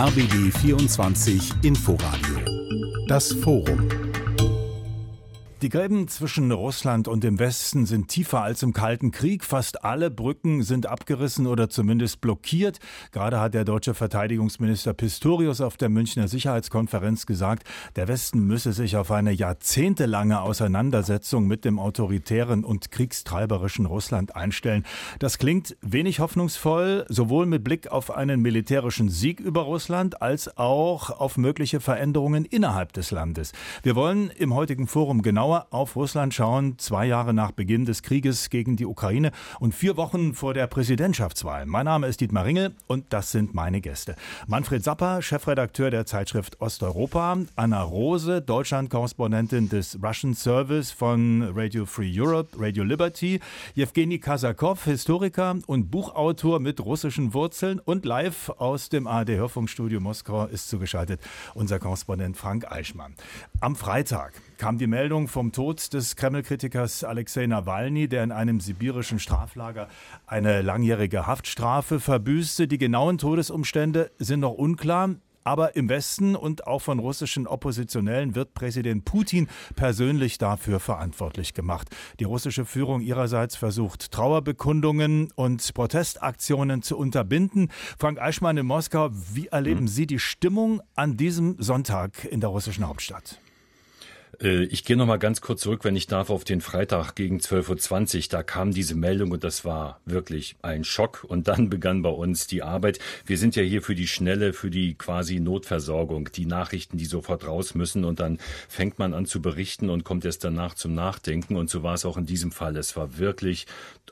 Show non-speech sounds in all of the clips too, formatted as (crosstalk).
RBB 24 Inforadio. Das Forum. Die Gräben zwischen Russland und dem Westen sind tiefer als im Kalten Krieg. Fast alle Brücken sind abgerissen oder zumindest blockiert. Gerade hat der deutsche Verteidigungsminister Pistorius auf der Münchner Sicherheitskonferenz gesagt, der Westen müsse sich auf eine jahrzehntelange Auseinandersetzung mit dem autoritären und kriegstreiberischen Russland einstellen. Das klingt wenig hoffnungsvoll, sowohl mit Blick auf einen militärischen Sieg über Russland als auch auf mögliche Veränderungen innerhalb des Landes. Wir wollen im heutigen Forum genau genauer auf Russland schauen, zwei Jahre nach Beginn des Krieges gegen die Ukraine und vier Wochen vor der Präsidentschaftswahl. Mein Name ist Dietmar Ringel und das sind meine Gäste. Manfred Sapper, Chefredakteur der Zeitschrift Osteuropa, Anna Rose, Deutschland-Korrespondentin des Russian Service von Radio Free Europe, Radio Liberty, Jewgeni Kasakov, Historiker und Buchautor mit russischen Wurzeln und live aus dem ARD-Hörfunkstudio Moskau ist zugeschaltet unser Korrespondent Frank Eichmann. Am Freitag kam die Meldung vom Tod des Kreml-Kritikers Alexei Nawalny, der in einem sibirischen Straflager eine langjährige Haftstrafe verbüßte. Die genauen Todesumstände sind noch unklar. Aber im Westen und auch von russischen Oppositionellen wird Präsident Putin persönlich dafür verantwortlich gemacht. Die russische Führung ihrerseits versucht, Trauerbekundungen und Protestaktionen zu unterbinden. Frank Eichmann in Moskau, wie erleben Sie die Stimmung an diesem Sonntag in der russischen Hauptstadt? Äh, ich gehe noch mal ganz kurz zurück, wenn ich darf, auf den Freitag gegen 12.20 Uhr. Da kam diese Meldung und das war wirklich ein Schock. Und dann begann bei uns die Arbeit. Wir sind ja hier für die schnelle, für die quasi Notversorgung, die Nachrichten, die sofort raus müssen. Und dann fängt man an zu berichten und kommt erst danach zum Nachdenken. Und so war es auch in diesem Fall. Es war wirklich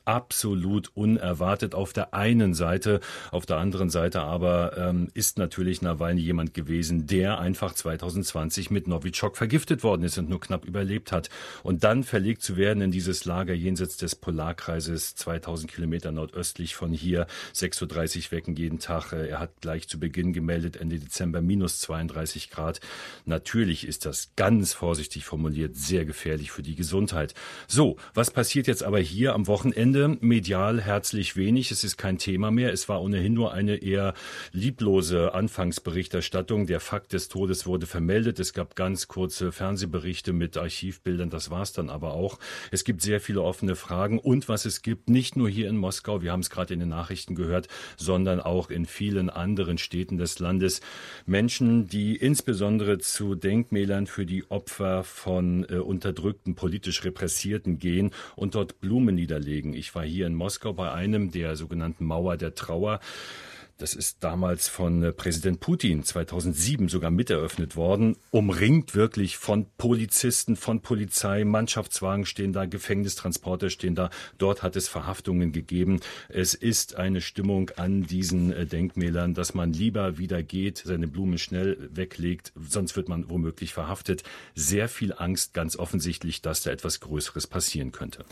absolut unerwartet auf der einen Seite. Auf der anderen Seite aber ähm, ist natürlich Nawalny jemand gewesen, der einfach 2020 mit Novichok vergiftet worden ist und nur knapp überlebt hat. Und dann verlegt zu werden in dieses Lager jenseits des Polarkreises, 2000 Kilometer nordöstlich von hier, 6.30 Uhr wecken jeden Tag. Äh, er hat gleich zu Beginn gemeldet, Ende Dezember minus 32 Grad. Natürlich ist das ganz vorsichtig formuliert sehr gefährlich für die Gesundheit. So, was passiert jetzt aber hier am Wochenende? Medial herzlich wenig. Es ist kein Thema mehr. Es war ohnehin nur eine eher lieblose Anfangsberichterstattung. Der Fakt des Todes wurde vermeldet. Es gab ganz kurze Fernsehberichte Berichte mit Archivbildern. Das war es dann aber auch. Es gibt sehr viele offene Fragen und was es gibt, nicht nur hier in Moskau, wir haben es gerade in den Nachrichten gehört, sondern auch in vielen anderen Städten des Landes. Menschen, die insbesondere zu Denkmälern für die Opfer von äh, unterdrückten, politisch Repressierten gehen und dort Blumen niederlegen. Ich war hier in Moskau bei einem der sogenannten Mauer der Trauer. Das ist damals von äh, Präsident Putin 2007 sogar miteröffnet worden, umringt wirklich von Polizisten, von Polizei, Mannschaftswagen stehen da, Gefängnistransporter stehen da. Dort hat es Verhaftungen gegeben. Es ist eine Stimmung an diesen äh, Denkmälern, dass man lieber wieder geht, seine Blumen schnell weglegt, sonst wird man womöglich verhaftet. Sehr viel Angst, ganz offensichtlich, dass da etwas Größeres passieren könnte.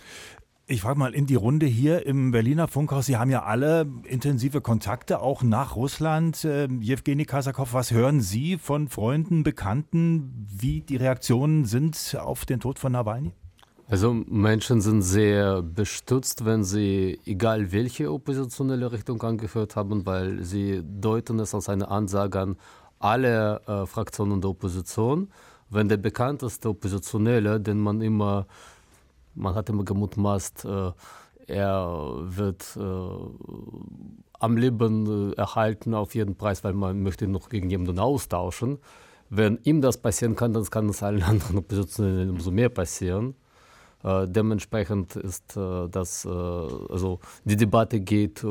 Ich frage mal in die Runde hier im Berliner Funkhaus. Sie haben ja alle intensive Kontakte auch nach Russland. Äh, Jewgeni Kasakov, was hören Sie von Freunden, Bekannten, wie die Reaktionen sind auf den Tod von Nawalny? Also Menschen sind sehr bestürzt, wenn sie, egal welche oppositionelle Richtung angeführt haben, weil sie deuten es als eine Ansage an alle äh, Fraktionen der Opposition. Wenn der bekannteste Oppositionelle, den man immer man hat immer gemutmaßt, äh, er wird äh, am Leben äh, erhalten auf jeden Preis, weil man möchte ihn noch gegen jemanden austauschen. Wenn ihm das passieren kann, dann kann es allen (laughs) anderen Oppositionellen umso mehr passieren. Dementsprechend ist das, also die Debatte geht,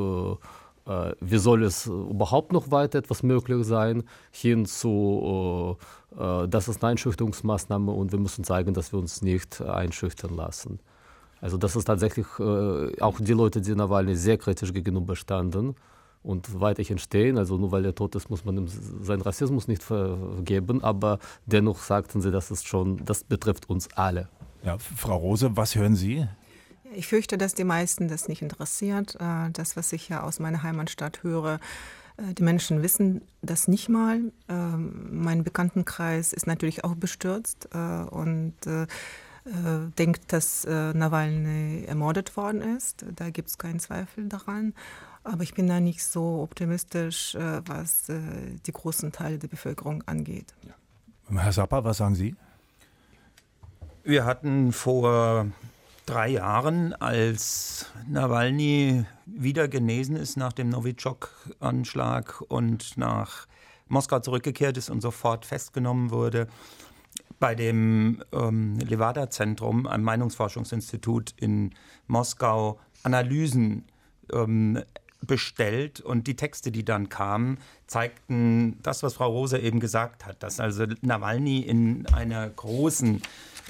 wie soll es überhaupt noch weiter etwas möglich sein, hin zu äh, das ist eine Einschüchterungsmaßnahme und wir müssen zeigen, dass wir uns nicht einschüchtern lassen. Also das ist tatsächlich äh, auch die Leute, die Nawalny sehr kritisch gegenüberstanden und weiterhin stehen. Also nur weil er tot ist, muss man ihm seinen Rassismus nicht vergeben, aber dennoch sagten sie, das ist schon, das betrifft uns alle. Ja, Frau Rose, was hören Sie? Ich fürchte, dass die meisten das nicht interessiert. Äh, das, was ich ja aus meiner Heimatstadt höre, äh, die Menschen wissen das nicht mal. Ähm, mein Bekanntenkreis ist natürlich auch bestürzt äh, und denkt, dass Nawalny ermordet worden ist. Da gibt es keinen Zweifel daran. Aber ich bin da nicht so optimistisch, was die großen Teile der Bevölkerung angeht. Ja. Herr Sapper, was sagen Sie? Wir hatten vor drei Jahren, als Nawalny wieder genesen ist nach dem Novichok-Anschlag und nach Moskau zurückgekehrt ist und sofort festgenommen wurde, bei dem ähm, Levada-Zentrum, einem Meinungsforschungsinstitut in Moskau, Analysen ähm, bestellt. Und die Texte, die dann kamen, zeigten das, was Frau Rose eben gesagt hat, dass also Nawalny in einer großen,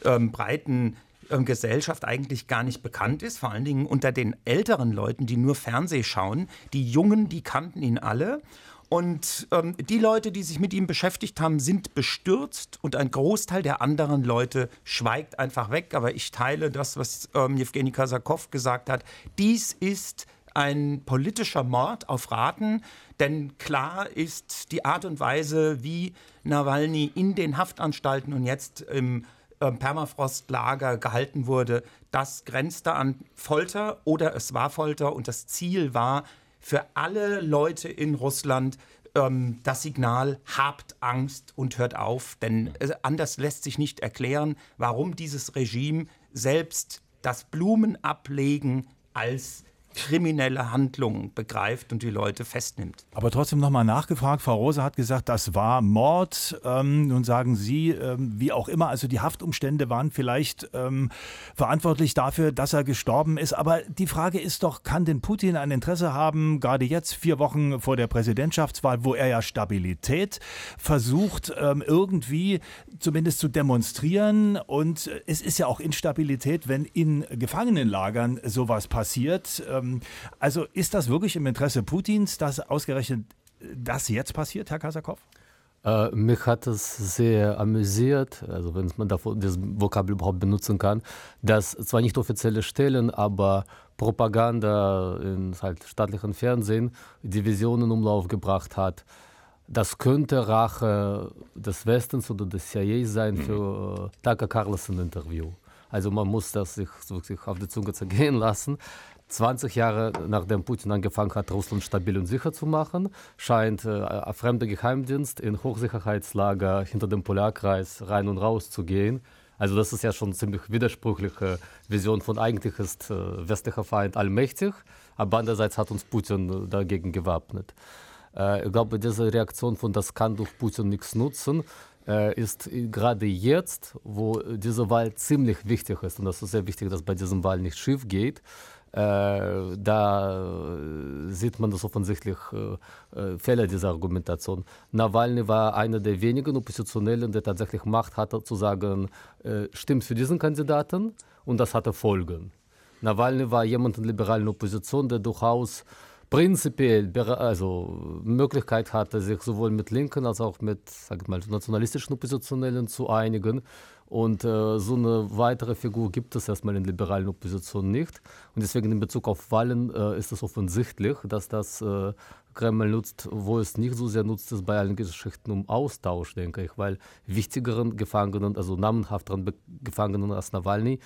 ähm, breiten ähm, Gesellschaft eigentlich gar nicht bekannt ist, vor allen Dingen unter den älteren Leuten, die nur Fernseh schauen. Die Jungen, die kannten ihn alle. Und ähm, die Leute, die sich mit ihm beschäftigt haben, sind bestürzt und ein Großteil der anderen Leute schweigt einfach weg. Aber ich teile das, was ähm, Jewgeni Kasakov gesagt hat. Dies ist ein politischer Mord auf Raten, denn klar ist die Art und Weise, wie Nawalny in den Haftanstalten und jetzt im äh, Permafrostlager gehalten wurde, das grenzte an Folter oder es war Folter und das Ziel war für alle Leute in Russland ähm, das Signal, habt Angst und hört auf, denn äh, anders lässt sich nicht erklären, warum dieses Regime selbst das Blumenablegen als kriminelle Handlungen begreift und die Leute festnimmt. Aber trotzdem nochmal nachgefragt, Frau Rose hat gesagt, das war Mord. Ähm, nun sagen Sie, ähm, wie auch immer, also die Haftumstände waren vielleicht ähm, verantwortlich dafür, dass er gestorben ist. Aber die Frage ist doch, kann denn Putin ein Interesse haben, gerade jetzt vier Wochen vor der Präsidentschaftswahl, wo er ja Stabilität versucht, ähm, irgendwie zumindest zu demonstrieren. Und es ist ja auch Instabilität, wenn in Gefangenenlagern sowas passiert. Ähm, also ist das wirklich im Interesse Putins, dass ausgerechnet das jetzt passiert, Herr Kasakov? Äh, mich hat es sehr amüsiert, also wenn man davon das Vokabel überhaupt benutzen kann, dass zwar nicht offizielle Stellen, aber Propaganda in halt staatlichen Fernsehen Divisionen in Umlauf gebracht hat. Das könnte Rache des Westens oder des CIA sein für äh, Tucker Carlson Interview. Also man muss das sich wirklich auf die Zunge zergehen (laughs) lassen. 20 Jahre nachdem Putin angefangen hat, Russland stabil und sicher zu machen, scheint äh, ein fremder Geheimdienst in Hochsicherheitslager hinter dem Polarkreis rein und raus zu gehen. Also das ist ja schon eine ziemlich widersprüchliche Vision von eigentlich ist äh, westlicher Feind allmächtig, aber andererseits hat uns Putin dagegen gewappnet. Äh, ich glaube, diese Reaktion von das kann durch Putin nichts nutzen, äh, ist gerade jetzt, wo diese Wahl ziemlich wichtig ist und das ist sehr wichtig, dass bei diesem Wahl nicht schief geht, äh, da sieht man das offensichtlich äh, äh, Fehler dieser Argumentation. Nawalny war einer der wenigen Oppositionellen, der tatsächlich Macht hatte, zu sagen, stimmt für diesen Kandidaten und das hatte Folgen. Nawalny war jemand in der liberalen Opposition, der durchaus prinzipiell also Möglichkeit hatte, sich sowohl mit Linken als auch mit sag mal, nationalistischen Oppositionellen zu einigen. Und äh, so eine weitere Figur gibt es erstmal in liberalen Opposition nicht. Und deswegen in Bezug auf Wahlen äh, ist es offensichtlich, dass das äh, Kreml nutzt, wo es nicht so sehr nutzt, ist bei allen Geschichten um Austausch, denke ich, weil wichtigeren Gefangenen, also namenhafteren Gefangenen als Nawalny,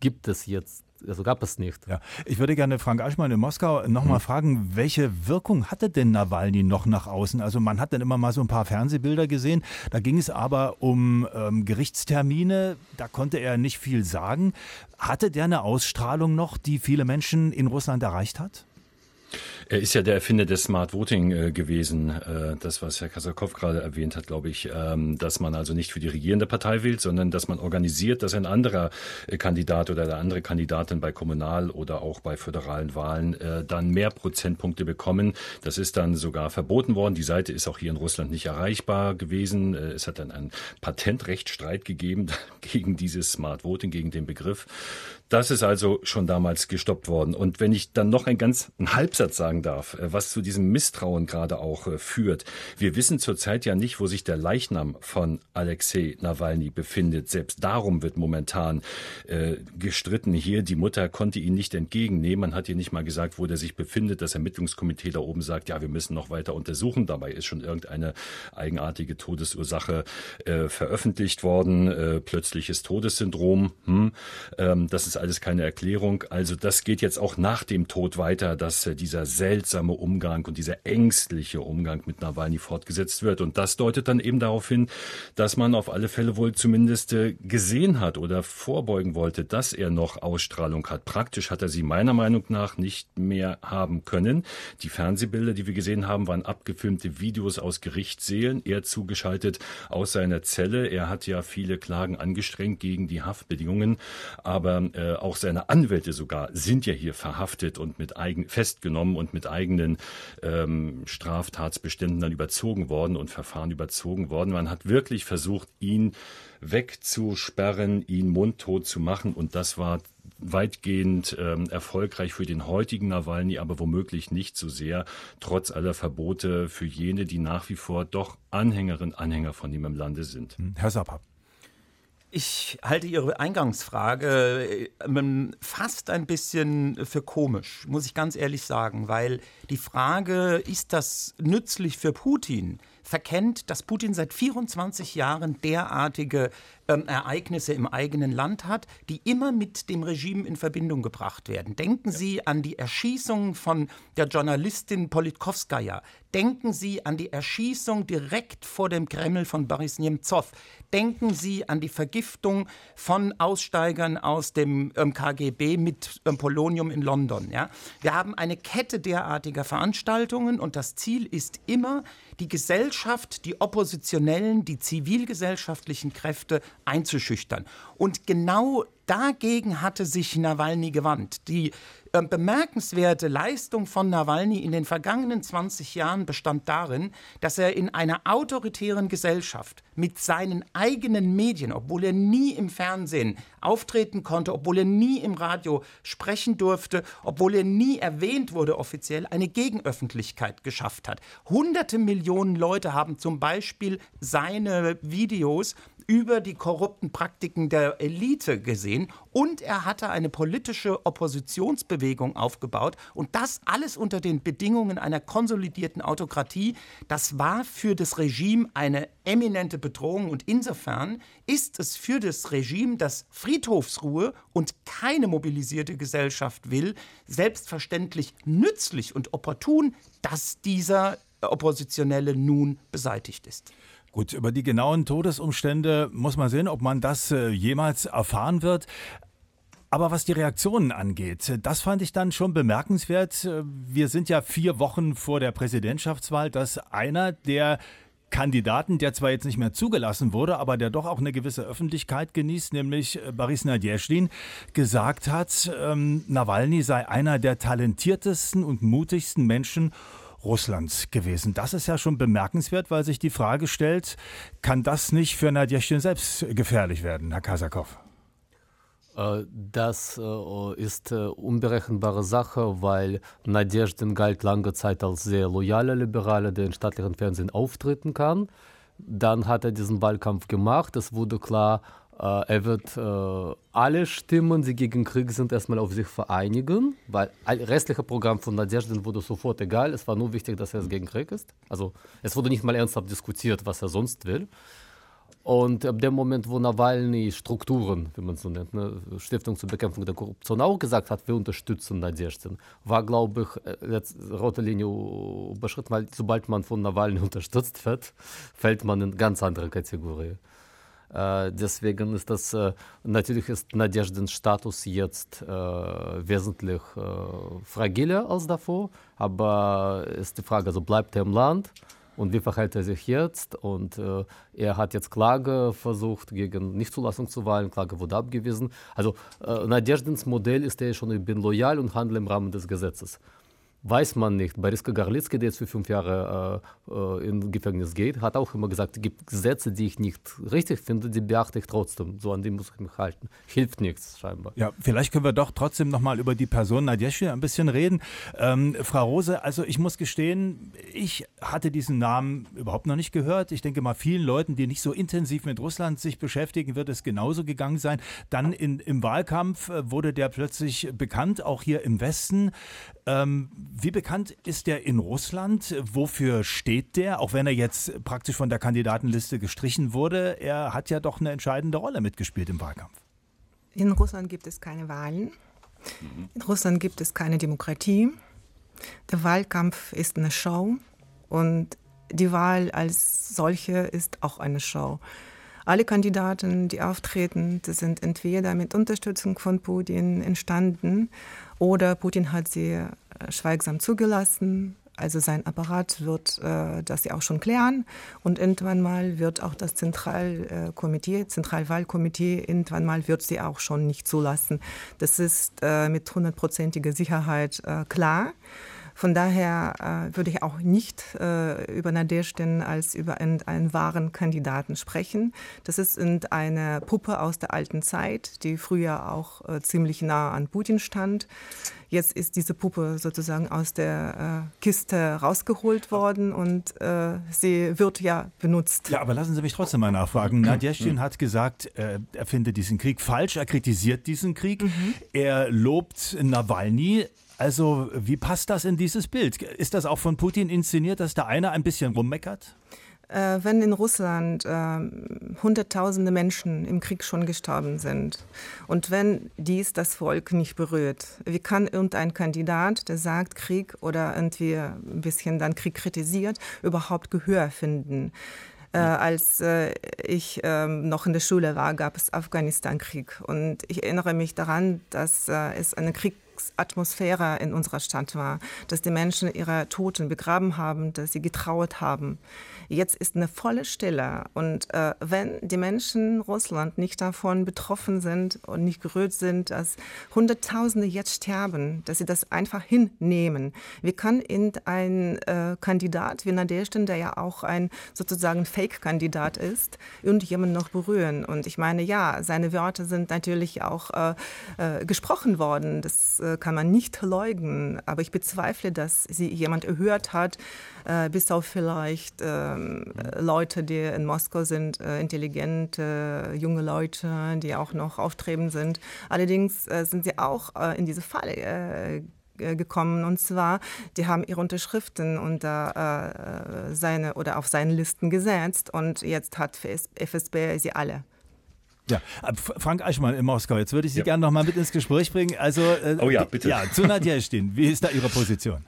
gibt es jetzt also gab es nicht. Ja. Ich würde gerne Frank Aschmann in Moskau nochmal mhm. fragen, welche Wirkung hatte denn Nawalny noch nach außen? Also man hat dann immer mal so ein paar Fernsehbilder gesehen, da ging es aber um ähm, Gerichtstermine, da konnte er nicht viel sagen. Hatte der eine Ausstrahlung noch, die viele Menschen in Russland erreicht hat? Er ist ja der Erfinder des Smart Voting äh, gewesen. Äh, das, was Herr Kasakow gerade erwähnt hat, glaube ich, ähm, dass man also nicht für die regierende Partei wählt, sondern dass man organisiert, dass ein anderer äh, Kandidat oder eine andere Kandidatin bei Kommunal- oder auch bei föderalen Wahlen äh, dann mehr Prozentpunkte bekommen. Das ist dann sogar verboten worden. Die Seite ist auch hier in Russland nicht erreichbar gewesen. Äh, es hat dann einen Patentrechtsstreit gegeben (laughs) gegen dieses Smart Voting, gegen den Begriff. Das ist also schon damals gestoppt worden. Und wenn ich dann noch ein ganz einen Halbsatz sagen sagen darf, äh, was zu diesem Misstrauen gerade auch äh, führt. Wir wissen zurzeit ja nicht, wo sich der Leichnam von Alexei Nawalny befindet. Selbst darum wird momentan äh, gestritten hier. Die Mutter konnte ihn nicht entgegennehmen. Man hat ihr nicht mal gesagt, wo der sich befindet. Das Ermittlungskomitee da oben sagt, ja, wir müssen noch weiter untersuchen. Dabei ist schon irgendeine eigenartige Todesursache veröffentlicht worden. Plötzliches Todessyndrom. Hm. Ähm, das ist alles keine Erklärung. Also das geht jetzt auch nach dem Tod weiter, dass dieser seltsame Umgang und dieser ängstliche Umgang mit Nawalny fortgesetzt wird. Und das deutet dann eben darauf hin, dass man auf alle Fälle wohl zumindest äh, gesehen hat oder vorbeugen wollte, dass er noch Ausstrahlung hat. Praktisch hat er sie meiner Meinung nach nicht mehr haben können. Die Fernsehbilder, die wir gesehen haben, waren abgefilmte Videos aus Gerichtssälen. Er zugeschaltet aus seiner Zelle. Er hat ja viele Klagen angestrengt gegen die Haftbedingungen, aber äh, auch seine Anwälte sogar sind ja hier verhaftet und mit eigen festgenommen und mit eigenen ähm, Straftatsbeständen dann überzogen worden und Verfahren überzogen worden. Man hat wirklich versucht, ihn wegzusperren, ihn mundtot zu machen und das war weitgehend ähm, erfolgreich für den heutigen Nawalny, aber womöglich nicht so sehr, trotz aller Verbote für jene, die nach wie vor doch Anhängerinnen, Anhänger von ihm im Lande sind. Hm, Herr Sapper. Ich halte Ihre Eingangsfrage ähm, fast ein bisschen für komisch, muss ich ganz ehrlich sagen, weil die Frage, ist das nützlich für Putin, verkennt, dass Putin seit 24 Jahren derartige ähm, Ereignisse im eigenen Land hat, die immer mit dem Regime in Verbindung gebracht werden. Denken ja. Sie an die Erschießung von der Journalistin Politkovskaya. Denken Sie an die Erschießung direkt vor dem Kreml von Boris Nemtsov. Denken Sie an die Vergiftung von Aussteigern aus dem ähm, KGB mit ähm, Polonium in London. Ja? Wir haben eine Kette derartiger Veranstaltungen und das Ziel ist immer, die Gesellschaft, die Oppositionellen, die zivilgesellschaftlichen Kräfte einzuschüchtern. Und genau dagegen hatte sich Nawalny gewandt. Die äh, bemerkenswerte Leistung von Nawalny in den vergangenen 20 Jahren bestand darin, dass er in einer autoritären Gesellschaft mit seinen eigenen Medien, obwohl er nie im Fernsehen auftreten konnte, obwohl er nie im Radio sprechen durfte, obwohl er nie erwähnt wurde offiziell, eine Gegenöffentlichkeit geschafft hat. Hunderte Millionen Leute haben zum Beispiel seine Videos über die korrupten Praktiken der Elite gesehen und er hatte eine politische Oppositionsbewegung aufgebaut und das alles unter den Bedingungen einer konsolidierten Autokratie. Das war für das Regime eine eminente Bedrohung und insofern ist es für das Regime, das Friedhofsruhe und keine mobilisierte Gesellschaft will, selbstverständlich nützlich und opportun, dass dieser Oppositionelle nun beseitigt ist. Gut, über die genauen Todesumstände muss man sehen, ob man das äh, jemals erfahren wird. Aber was die Reaktionen angeht, das fand ich dann schon bemerkenswert. Wir sind ja vier Wochen vor der Präsidentschaftswahl, dass einer der Kandidaten, der zwar jetzt nicht mehr zugelassen wurde, aber der doch auch eine gewisse Öffentlichkeit genießt, nämlich äh, Boris Nadjezdin, gesagt hat, ähm, Nawalny sei einer der talentiertesten und mutigsten Menschen Russlands gewesen. Das ist ja schon bemerkenswert, weil sich die Frage stellt, kann das nicht für Nadjeschin selbst gefährlich werden, Herr Kasakow? Äh, das äh, ist äh, unberechenbare Sache, weil Nadjezdin galt lange Zeit als sehr loyaler Liberaler, der im staatlichen Fernsehen auftreten kann. Dann hat er diesen Wahlkampf gemacht. Es wurde klar, er wird äh, alle Stimmen, die gegen Krieg sind, erstmal auf sich vereinigen, weil das restliche Programm von Nadjezdin wurde sofort egal. Es war nur wichtig, dass er gegen Krieg ist. Also es wurde nicht mal ernsthaft diskutiert, was er sonst will. Und ab dem Moment, wo Nawalny Strukturen, wie man es so nennt, ne, Stiftung zur Bekämpfung der Korruption auch gesagt hat, wir unterstützen Nadjezdin, war, glaube ich, äh, jetzt rote Linie überschritten, weil sobald man von Nawalny (laughs) unterstützt wird, fällt man in ganz andere Kategorie. Deswegen ist das, natürlich ist Nadjezdins Status jetzt wesentlich fragiler als davor, aber ist die Frage, also bleibt er im Land? Und wie verhält er sich jetzt? Und äh, er hat jetzt Klage versucht gegen Nichtzulassung zu Wahlen. Klage wurde abgewiesen. Also äh, Nadjezdins Modell ist ja schon, ich bin loyal und handle im Rahmen des Gesetzes. Weiß man nicht. Bariska Garlitzky, der jetzt für fünf Jahre äh, äh, in Gefängnis geht, hat auch immer gesagt, es gibt Gesetze, die ich nicht richtig finde, die beachte ich trotzdem. So an die muss ich mich halten. Hilft nichts scheinbar. Ja, vielleicht können wir doch trotzdem nochmal über die Person Nadjeschin ein bisschen reden. Ähm, Frau Rose, also ich muss gestehen, ich hatte diesen Namen überhaupt noch nicht gehört. Ich denke mal, vielen Leuten, die nicht so intensiv mit Russland sich beschäftigen, wird es genauso gegangen sein. Dann in, im Wahlkampf äh, wurde der plötzlich bekannt, auch hier im Westen. Ähm, wie bekannt ist der in Russland? Wofür steht der? Auch wenn er jetzt praktisch von der Kandidatenliste gestrichen wurde, er hat ja doch eine entscheidende Rolle mitgespielt im Wahlkampf. In Russland gibt es keine Wahlen. In Russland gibt es keine Demokratie. Der Wahlkampf ist eine Show und die Wahl als solche ist auch eine Show. Alle Kandidaten, die auftreten, die sind entweder mit Unterstützung von Putin entstanden oder Putin hat sie schweigsam zugelassen. Also sein Apparat wird äh, das ja auch schon klären und irgendwann mal wird auch das Zentralkomitee, Zentralwahlkomitee, irgendwann mal wird sie auch schon nicht zulassen. Das ist äh, mit hundertprozentiger Sicherheit äh, klar. Von daher äh, würde ich auch nicht äh, über Nadeshtin als über einen, einen, wahren Kandidaten sprechen. Das ist eine Puppe aus der alten Zeit, die früher auch äh, ziemlich nah an Putin stand. Jetzt ist diese Puppe sozusagen aus der äh, Kiste rausgeholt worden und äh, sie wird ja benutzt. Ja, aber lassen Sie mich trotzdem mal nachfragen. Nadjeschtin hat gesagt, äh, er findet diesen Krieg falsch, er kritisiert diesen Krieg, mhm. er lobt Nawalny. Also, wie passt das in dieses Bild? Ist das auch von Putin inszeniert, dass der eine ein bisschen rummeckert? Äh, wenn in Russland äh, Hunderttausende Menschen im Krieg schon gestorben sind und wenn dies das Volk nicht berührt, wie kann irgendein Kandidat, der sagt Krieg oder irgendwie ein bisschen dann Krieg kritisiert, überhaupt Gehör finden? Äh, als äh, ich äh, noch in der Schule war, gab es Afghanistan-Krieg. Und ich erinnere mich daran, dass äh, es eine Krieg Atmosphäre in unserer Stadt war, dass die Menschen ihre Toten begraben haben, dass sie getrauert haben. Jetzt ist eine volle Stille. Und äh, wenn die Menschen in Russland nicht davon betroffen sind und nicht gerührt sind, dass Hunderttausende jetzt sterben, dass sie das einfach hinnehmen, wie kann ein äh, Kandidat wie Nadeshtin, der ja auch ein sozusagen Fake-Kandidat ist, irgendjemand noch berühren? Und ich meine, ja, seine Wörter sind natürlich auch äh, äh gesprochen worden. Das äh, kann man nicht leugnen. Aber ich bezweifle, dass sie jemand erhört hat, äh, bis auf vielleicht äh, Leute, die in Moskau sind, äh, intelligente junge Leute, die auch noch auftreben sind. Allerdings äh, sind sie auch in diese Falle gekommen und zwar die haben ihre Unterschriften unter äh, seine oder auf seine Listen gesetzt und jetzt hat FSB sie alle ja, Frank Eichmann in Moskau, jetzt würde ich Sie ja. gerne noch mal mit ins Gespräch bringen. Also, äh, oh ja, bitte. Ja, zu Nadja stehen. Wie ist da Ihre Position?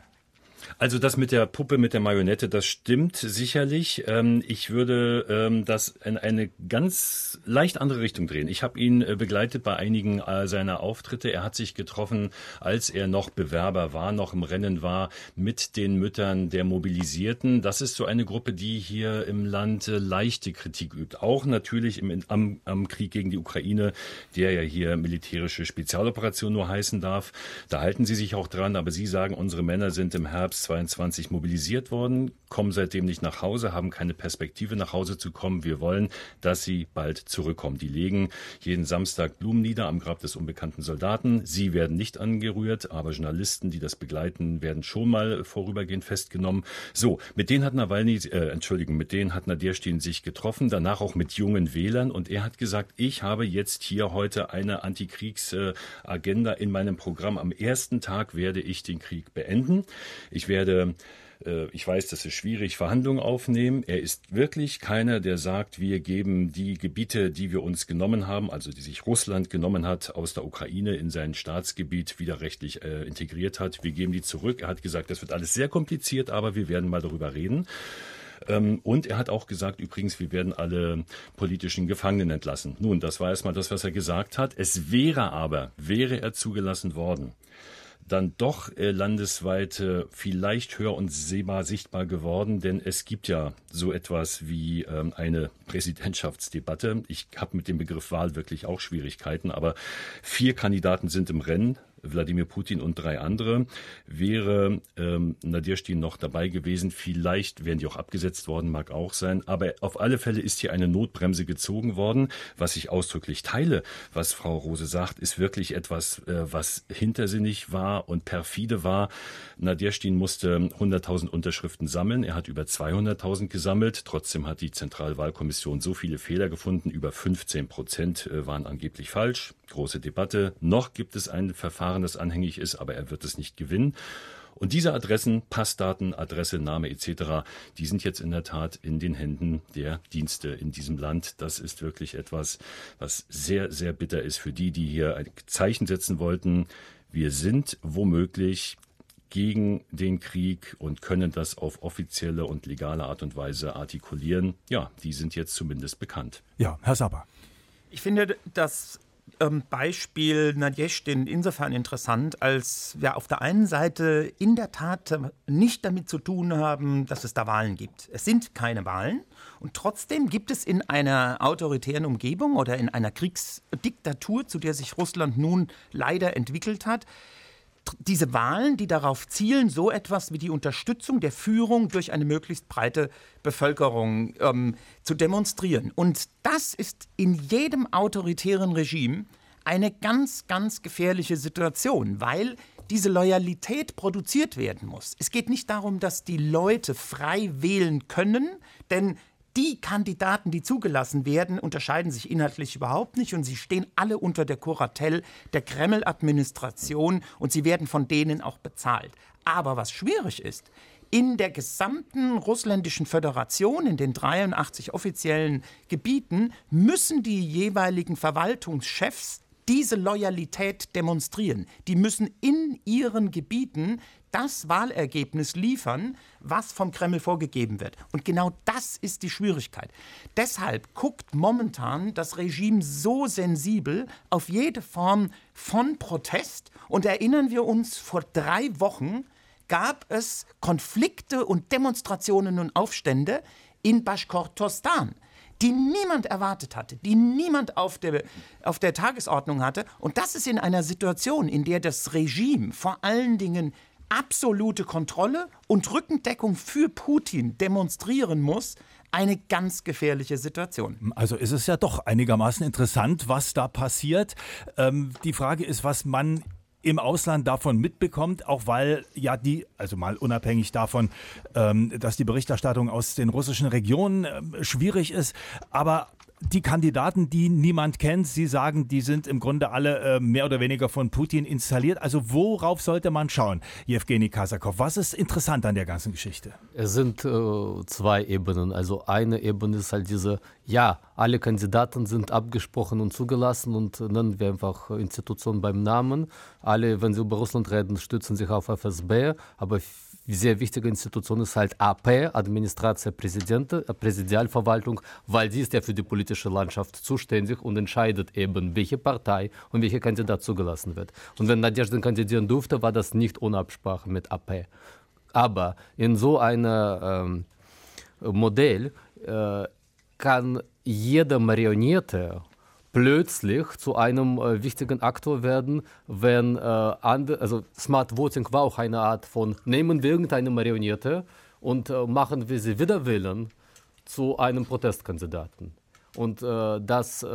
Also das mit der Puppe, mit der Marionette, das stimmt sicherlich. Ähm, ich würde ähm, das in eine ganz leicht andere Richtung drehen. Ich habe ihn äh, begleitet bei einigen äh, seiner Auftritte. Er hat sich getroffen, als er noch Bewerber war, noch im Rennen war, mit den Müttern der Mobilisierten. Das ist so eine Gruppe, die hier im Land äh, leichte Kritik übt. Auch natürlich im, am, am Krieg gegen die Ukraine, der ja hier militärische Spezialoperation nur heißen darf. Da halten sie sich auch dran, aber sie sagen, unsere Männer sind im Herbst 22 mobilisiert worden, kommen seitdem nicht nach Hause, haben keine Perspektive nach Hause zu kommen. Wir wollen, dass sie bald zurückkommen. Die legen jeden Samstag Blumen nieder am Grab des unbekannten Soldaten. Sie werden nicht angerührt, aber Journalisten, die das begleiten, werden schon mal vorübergehend festgenommen. So, mit denen hat Nawalny, äh, Entschuldigung, mit denen hat Naderstin sich getroffen, danach auch mit jungen Wählern und er hat gesagt, ich habe jetzt hier heute eine Antikriegsagenda in meinem Programm. Am ersten Tag werde ich den Krieg beenden. Ich werde äh, ich weiß, das ist schwierig, Verhandlungen aufnehmen. Er ist wirklich keiner, der sagt, wir geben die Gebiete, die wir uns genommen haben, also die sich Russland genommen hat, aus der Ukraine in sein Staatsgebiet wieder rechtlich äh, integriert hat. Wir geben die zurück. Er hat gesagt, das wird alles sehr kompliziert, aber wir werden mal darüber reden. Ähm, und er hat auch gesagt, übrigens, wir werden alle politischen Gefangenen entlassen. Nun, das war erstmal das, was er gesagt hat. Es wäre aber, wäre er zugelassen worden, dann doch äh, landesweit äh, vielleicht höher und sehbar sichtbar geworden, denn es gibt ja so etwas wie ähm, eine Präsidentschaftsdebatte. Ich habe mit dem Begriff Wahl wirklich auch Schwierigkeiten, aber vier Kandidaten sind im Rennen Wladimir Putin und drei andere. Wäre ähm, Naderstin noch dabei gewesen, vielleicht wären die auch abgesetzt worden, mag auch sein. Aber auf alle Fälle ist hier eine Notbremse gezogen worden. Was ich ausdrücklich teile, was Frau Rose sagt, ist wirklich etwas, äh, was hintersinnig war und perfide war. Naderstin musste 100.000 Unterschriften sammeln. Er hat über 200.000 gesammelt. Trotzdem hat die Zentralwahlkommission so viele Fehler gefunden. Über 15 Prozent äh, waren angeblich falsch. Große Debatte. Noch gibt es ein Verfahren, das anhängig ist, aber er wird es nicht gewinnen. Und diese Adressen, Passdaten, Adresse, Name etc., die sind jetzt in der Tat in den Händen der Dienste in diesem Land. Das ist wirklich etwas, was sehr, sehr bitter ist für die, die hier ein Zeichen setzen wollten. Wir sind womöglich gegen den Krieg und können das auf offizielle und legale Art und Weise artikulieren. Ja, die sind jetzt zumindest bekannt. Ja, Herr Saber. Ich finde das ähm, Beispiel Nadjeschtin insofern interessant, als wir auf der einen Seite in der Tat äh, nicht damit zu tun haben, dass es da Wahlen gibt. Es sind keine Wahlen und trotzdem gibt es in einer autoritären Umgebung oder in einer Kriegsdiktatur, zu der sich Russland nun leider entwickelt hat, diese Wahlen, die darauf zielen, so etwas wie die Unterstützung der Führung durch eine möglichst breite Bevölkerung ähm, zu demonstrieren. Und das ist in jedem autoritären Regime eine ganz, ganz gefährliche Situation, weil diese Loyalität produziert werden muss. Es geht nicht darum, dass die Leute frei wählen können, denn die Kandidaten, die zugelassen werden, unterscheiden sich inhaltlich überhaupt nicht und sie stehen alle unter der Kuratel der Kreml-Administration und sie werden von denen auch bezahlt. Aber was schwierig ist, in der gesamten russländischen Föderation, in den 83 offiziellen Gebieten, müssen die jeweiligen Verwaltungschefs diese Loyalität demonstrieren. Die müssen in ihren Gebieten das Wahlergebnis liefern, was vom Kreml vorgegeben wird. Und genau das ist die Schwierigkeit. Deshalb guckt momentan das Regime so sensibel auf jede Form von Protest. Und erinnern wir uns, vor drei Wochen gab es Konflikte und Demonstrationen und Aufstände in Baschkortostan die niemand erwartet hatte, die niemand auf der, auf der Tagesordnung hatte. Und das ist in einer Situation, in der das Regime vor allen Dingen absolute Kontrolle und Rückendeckung für Putin demonstrieren muss, eine ganz gefährliche Situation. Also ist es ja doch einigermaßen interessant, was da passiert. Ähm, die Frage ist, was man im Ausland davon mitbekommt, auch weil ja die, also mal unabhängig davon, ähm, dass die Berichterstattung aus den russischen Regionen äh, schwierig ist, aber die Kandidaten, die niemand kennt, Sie sagen, die sind im Grunde alle äh, mehr oder weniger von Putin installiert. Also worauf sollte man schauen, Jewgeni Kasakov? Was ist interessant an der ganzen Geschichte? Es sind äh, zwei Ebenen. Also eine Ebene ist halt diese, ja, alle Kandidaten sind abgesprochen und zugelassen und nennen wir einfach Institutionen beim Namen. Alle, wenn sie über Russland reden, stützen sich auf FSB, aber sehr wichtige Institution ist halt AP, Administratia Präsidente, Präsidialverwaltung, weil sie ist ja für die politische Landschaft zuständig und entscheidet eben, welche Partei und welcher Kandidat zugelassen wird. Und wenn Nadezhdin kandidieren durfte, war das nicht ohne Absprache mit AP. Aber in so einem ähm, Modell äh, kann jeder Marionette plötzlich zu einem äh, wichtigen Aktor werden, wenn äh, andere, also Smart Voting war auch eine Art von, nehmen wir irgendeine Marionette und äh, machen wir sie wieder wählen zu einem Protestkandidaten. Und äh, das, äh,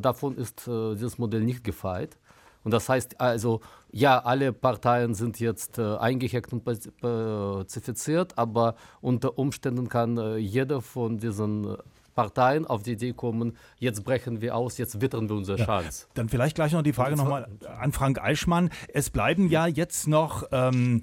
davon ist äh, dieses Modell nicht gefeit. Und das heißt also, ja, alle Parteien sind jetzt äh, eingehackt und pazifiziert, aber unter Umständen kann jeder von diesen Parteien auf die Idee kommen, jetzt brechen wir aus, jetzt wittern wir unsere Chance. Ja, dann vielleicht gleich noch die Frage nochmal an Frank Eichmann. Es bleiben ja jetzt noch ähm,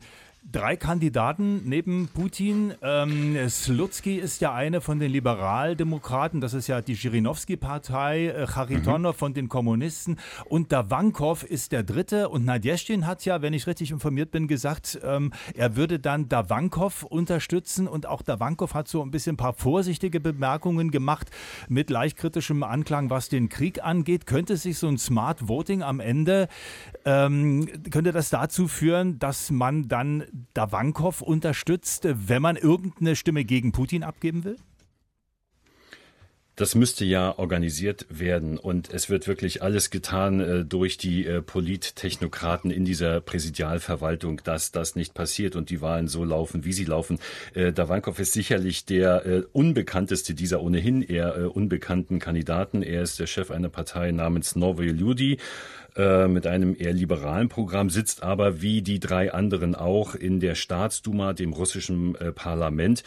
drei Kandidaten neben Putin. Ähm, Slutsky ist ja eine von den Liberaldemokraten, das ist ja die Zhirinovsky-Partei, äh, Charitonov mhm. von den Kommunisten und Davankov ist der dritte und Nadjestin hat ja, wenn ich richtig informiert bin, gesagt, ähm, er würde dann Davankov unterstützen und auch Davankov hat so ein bisschen ein paar vorsichtige Bemerkungen gemacht mit leicht kritischem Anklang, was den Krieg angeht. Könnte sich so ein Smart Voting am Ende, ähm, könnte das dazu führen, dass man dann Davankov unterstützt, wenn man irgendeine Stimme gegen Putin abgeben will? Das müsste ja organisiert werden und es wird wirklich alles getan äh, durch die äh, Polittechnokraten in dieser Präsidialverwaltung, dass das nicht passiert und die Wahlen so laufen, wie sie laufen. Äh, Dawankov ist sicherlich der äh, unbekannteste dieser ohnehin eher äh, unbekannten Kandidaten. Er ist der Chef einer Partei namens Novoje Ljudi äh, mit einem eher liberalen Programm, sitzt aber wie die drei anderen auch in der Staatsduma, dem russischen äh, Parlament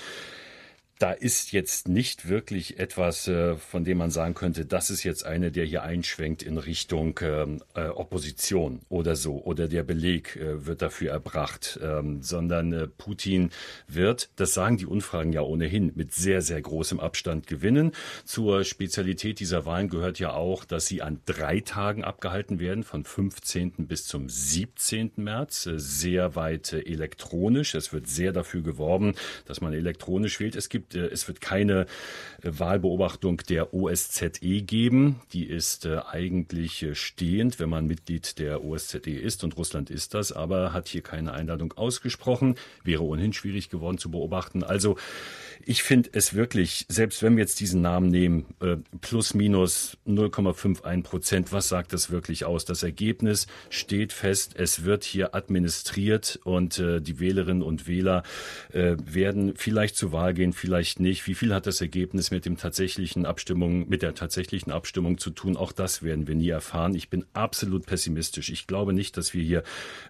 da ist jetzt nicht wirklich etwas, äh, von dem man sagen könnte, das ist jetzt eine, der hier einschwenkt in Richtung ähm, äh, Opposition oder so, oder der Beleg äh, wird dafür erbracht, ähm, sondern Putin wird, das sagen die Umfragen ja ohnehin, mit sehr, sehr großem Abstand gewinnen. Zur Spezialität dieser Wahlen gehört ja auch, dass sie an drei Tagen abgehalten werden, von 15. bis zum 17. März, sehr weit elektronisch. Es wird sehr dafür geworben, dass man elektronisch wählt. Es gibt gibt. Äh, es wird keine äh, Wahlbeobachtung der OSZE geben. Die ist äh, eigentlich stehend, wenn man Mitglied der OSZE ist und Russland ist das, aber hat hier keine Einladung ausgesprochen. Wäre ohnehin schwierig geworden zu beobachten. Also ich finde es wirklich, selbst wenn wir jetzt diesen Namen nehmen, plus minus 0,51 Prozent, was sagt das wirklich aus? Das Ergebnis steht fest, es wird hier administriert und die Wählerinnen und Wähler äh, werden vielleicht zur Wahl gehen, vielleicht nicht. Wie viel hat das Ergebnis mit dem tatsächlichen Abstimmung, mit der tatsächlichen Abstimmung zu tun? Auch das werden wir nie erfahren. Ich bin absolut pessimistisch. Ich glaube nicht, dass wir hier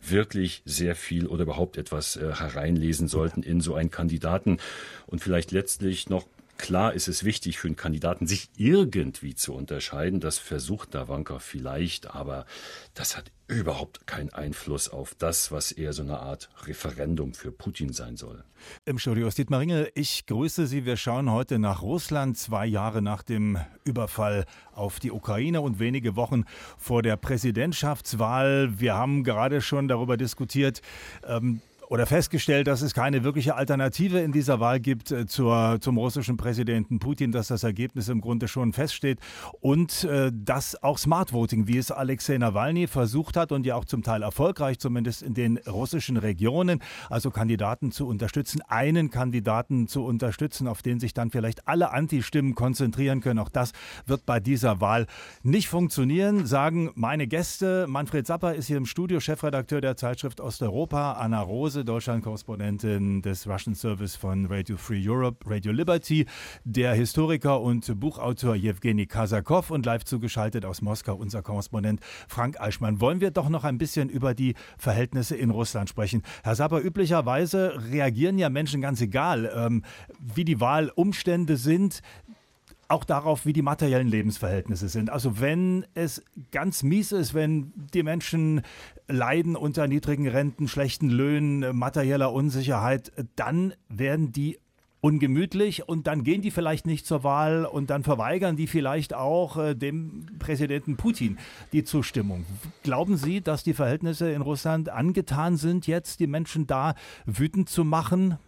wirklich sehr viel oder überhaupt etwas äh, hereinlesen sollten in so einen Kandidaten. Und vielleicht letztlich noch Klar ist es wichtig für einen Kandidaten, sich irgendwie zu unterscheiden. Das versucht Dawanka vielleicht, aber das hat überhaupt keinen Einfluss auf das, was eher so eine Art Referendum für Putin sein soll. Im Studio ist Dietmar Ringel. Ich grüße Sie. Wir schauen heute nach Russland, zwei Jahre nach dem Überfall auf die Ukraine und wenige Wochen vor der Präsidentschaftswahl. Wir haben gerade schon darüber diskutiert, ähm, oder festgestellt, dass es keine wirkliche Alternative in dieser Wahl gibt äh, zur, zum russischen Präsidenten Putin, dass das Ergebnis im Grunde schon feststeht und äh, dass auch Smart Voting, wie es Alexei Nawalny versucht hat und ja auch zum Teil erfolgreich, zumindest in den russischen Regionen, also Kandidaten zu unterstützen, einen Kandidaten zu unterstützen, auf den sich dann vielleicht alle Anti-Stimmen konzentrieren können. Auch das wird bei dieser Wahl nicht funktionieren, sagen meine Gäste. Manfred Zapper ist hier im Studio, Chefredakteur der Zeitschrift Osteuropa, Anna Rose Deutschland-Korrespondentin des Russian Service von Radio Free Europe, Radio Liberty, der Historiker und Buchautor Jewgeni Kasakov und live zugeschaltet aus Moskau unser Korrespondent Frank Eichmann. Wollen wir doch noch ein bisschen über die Verhältnisse in Russland sprechen. Herr Saber, üblicherweise reagieren ja Menschen ganz egal, ähm, wie die Wahlumstände sind auch darauf, wie die materiellen Lebensverhältnisse sind. Also wenn es ganz mies ist, wenn die Menschen leiden unter niedrigen Renten, schlechten Löhnen, materieller Unsicherheit, dann werden die ungemütlich und dann gehen die vielleicht nicht zur Wahl und dann verweigern die vielleicht auch äh, dem Präsidenten Putin die Zustimmung. Glauben Sie, dass die Verhältnisse in Russland angetan sind, jetzt die Menschen da wütend zu machen?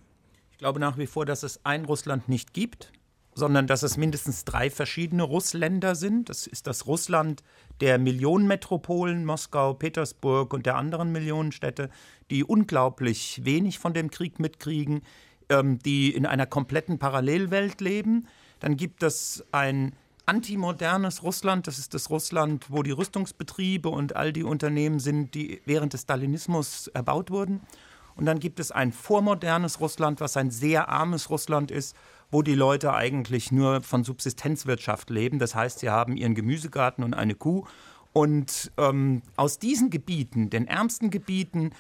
Ich glaube nach wie vor, dass es ein Russland nicht gibt sondern dass es mindestens drei verschiedene Russländer sind. Das ist das Russland der Millionenmetropolen, Moskau, Petersburg und der anderen Millionenstädte, die unglaublich wenig von dem Krieg mitkriegen, ähm, die in einer kompletten Parallelwelt leben. Dann gibt es ein antimodernes Russland, das ist das Russland, wo die Rüstungsbetriebe und all die Unternehmen sind, die während des Stalinismus erbaut wurden. Und dann gibt es ein vormodernes Russland, was ein sehr armes Russland ist wo die Leute eigentlich nur von Subsistenzwirtschaft leben. Das heißt, sie haben ihren Gemüsegarten und eine Kuh. Und ähm, aus diesen Gebieten, den ärmsten Gebieten,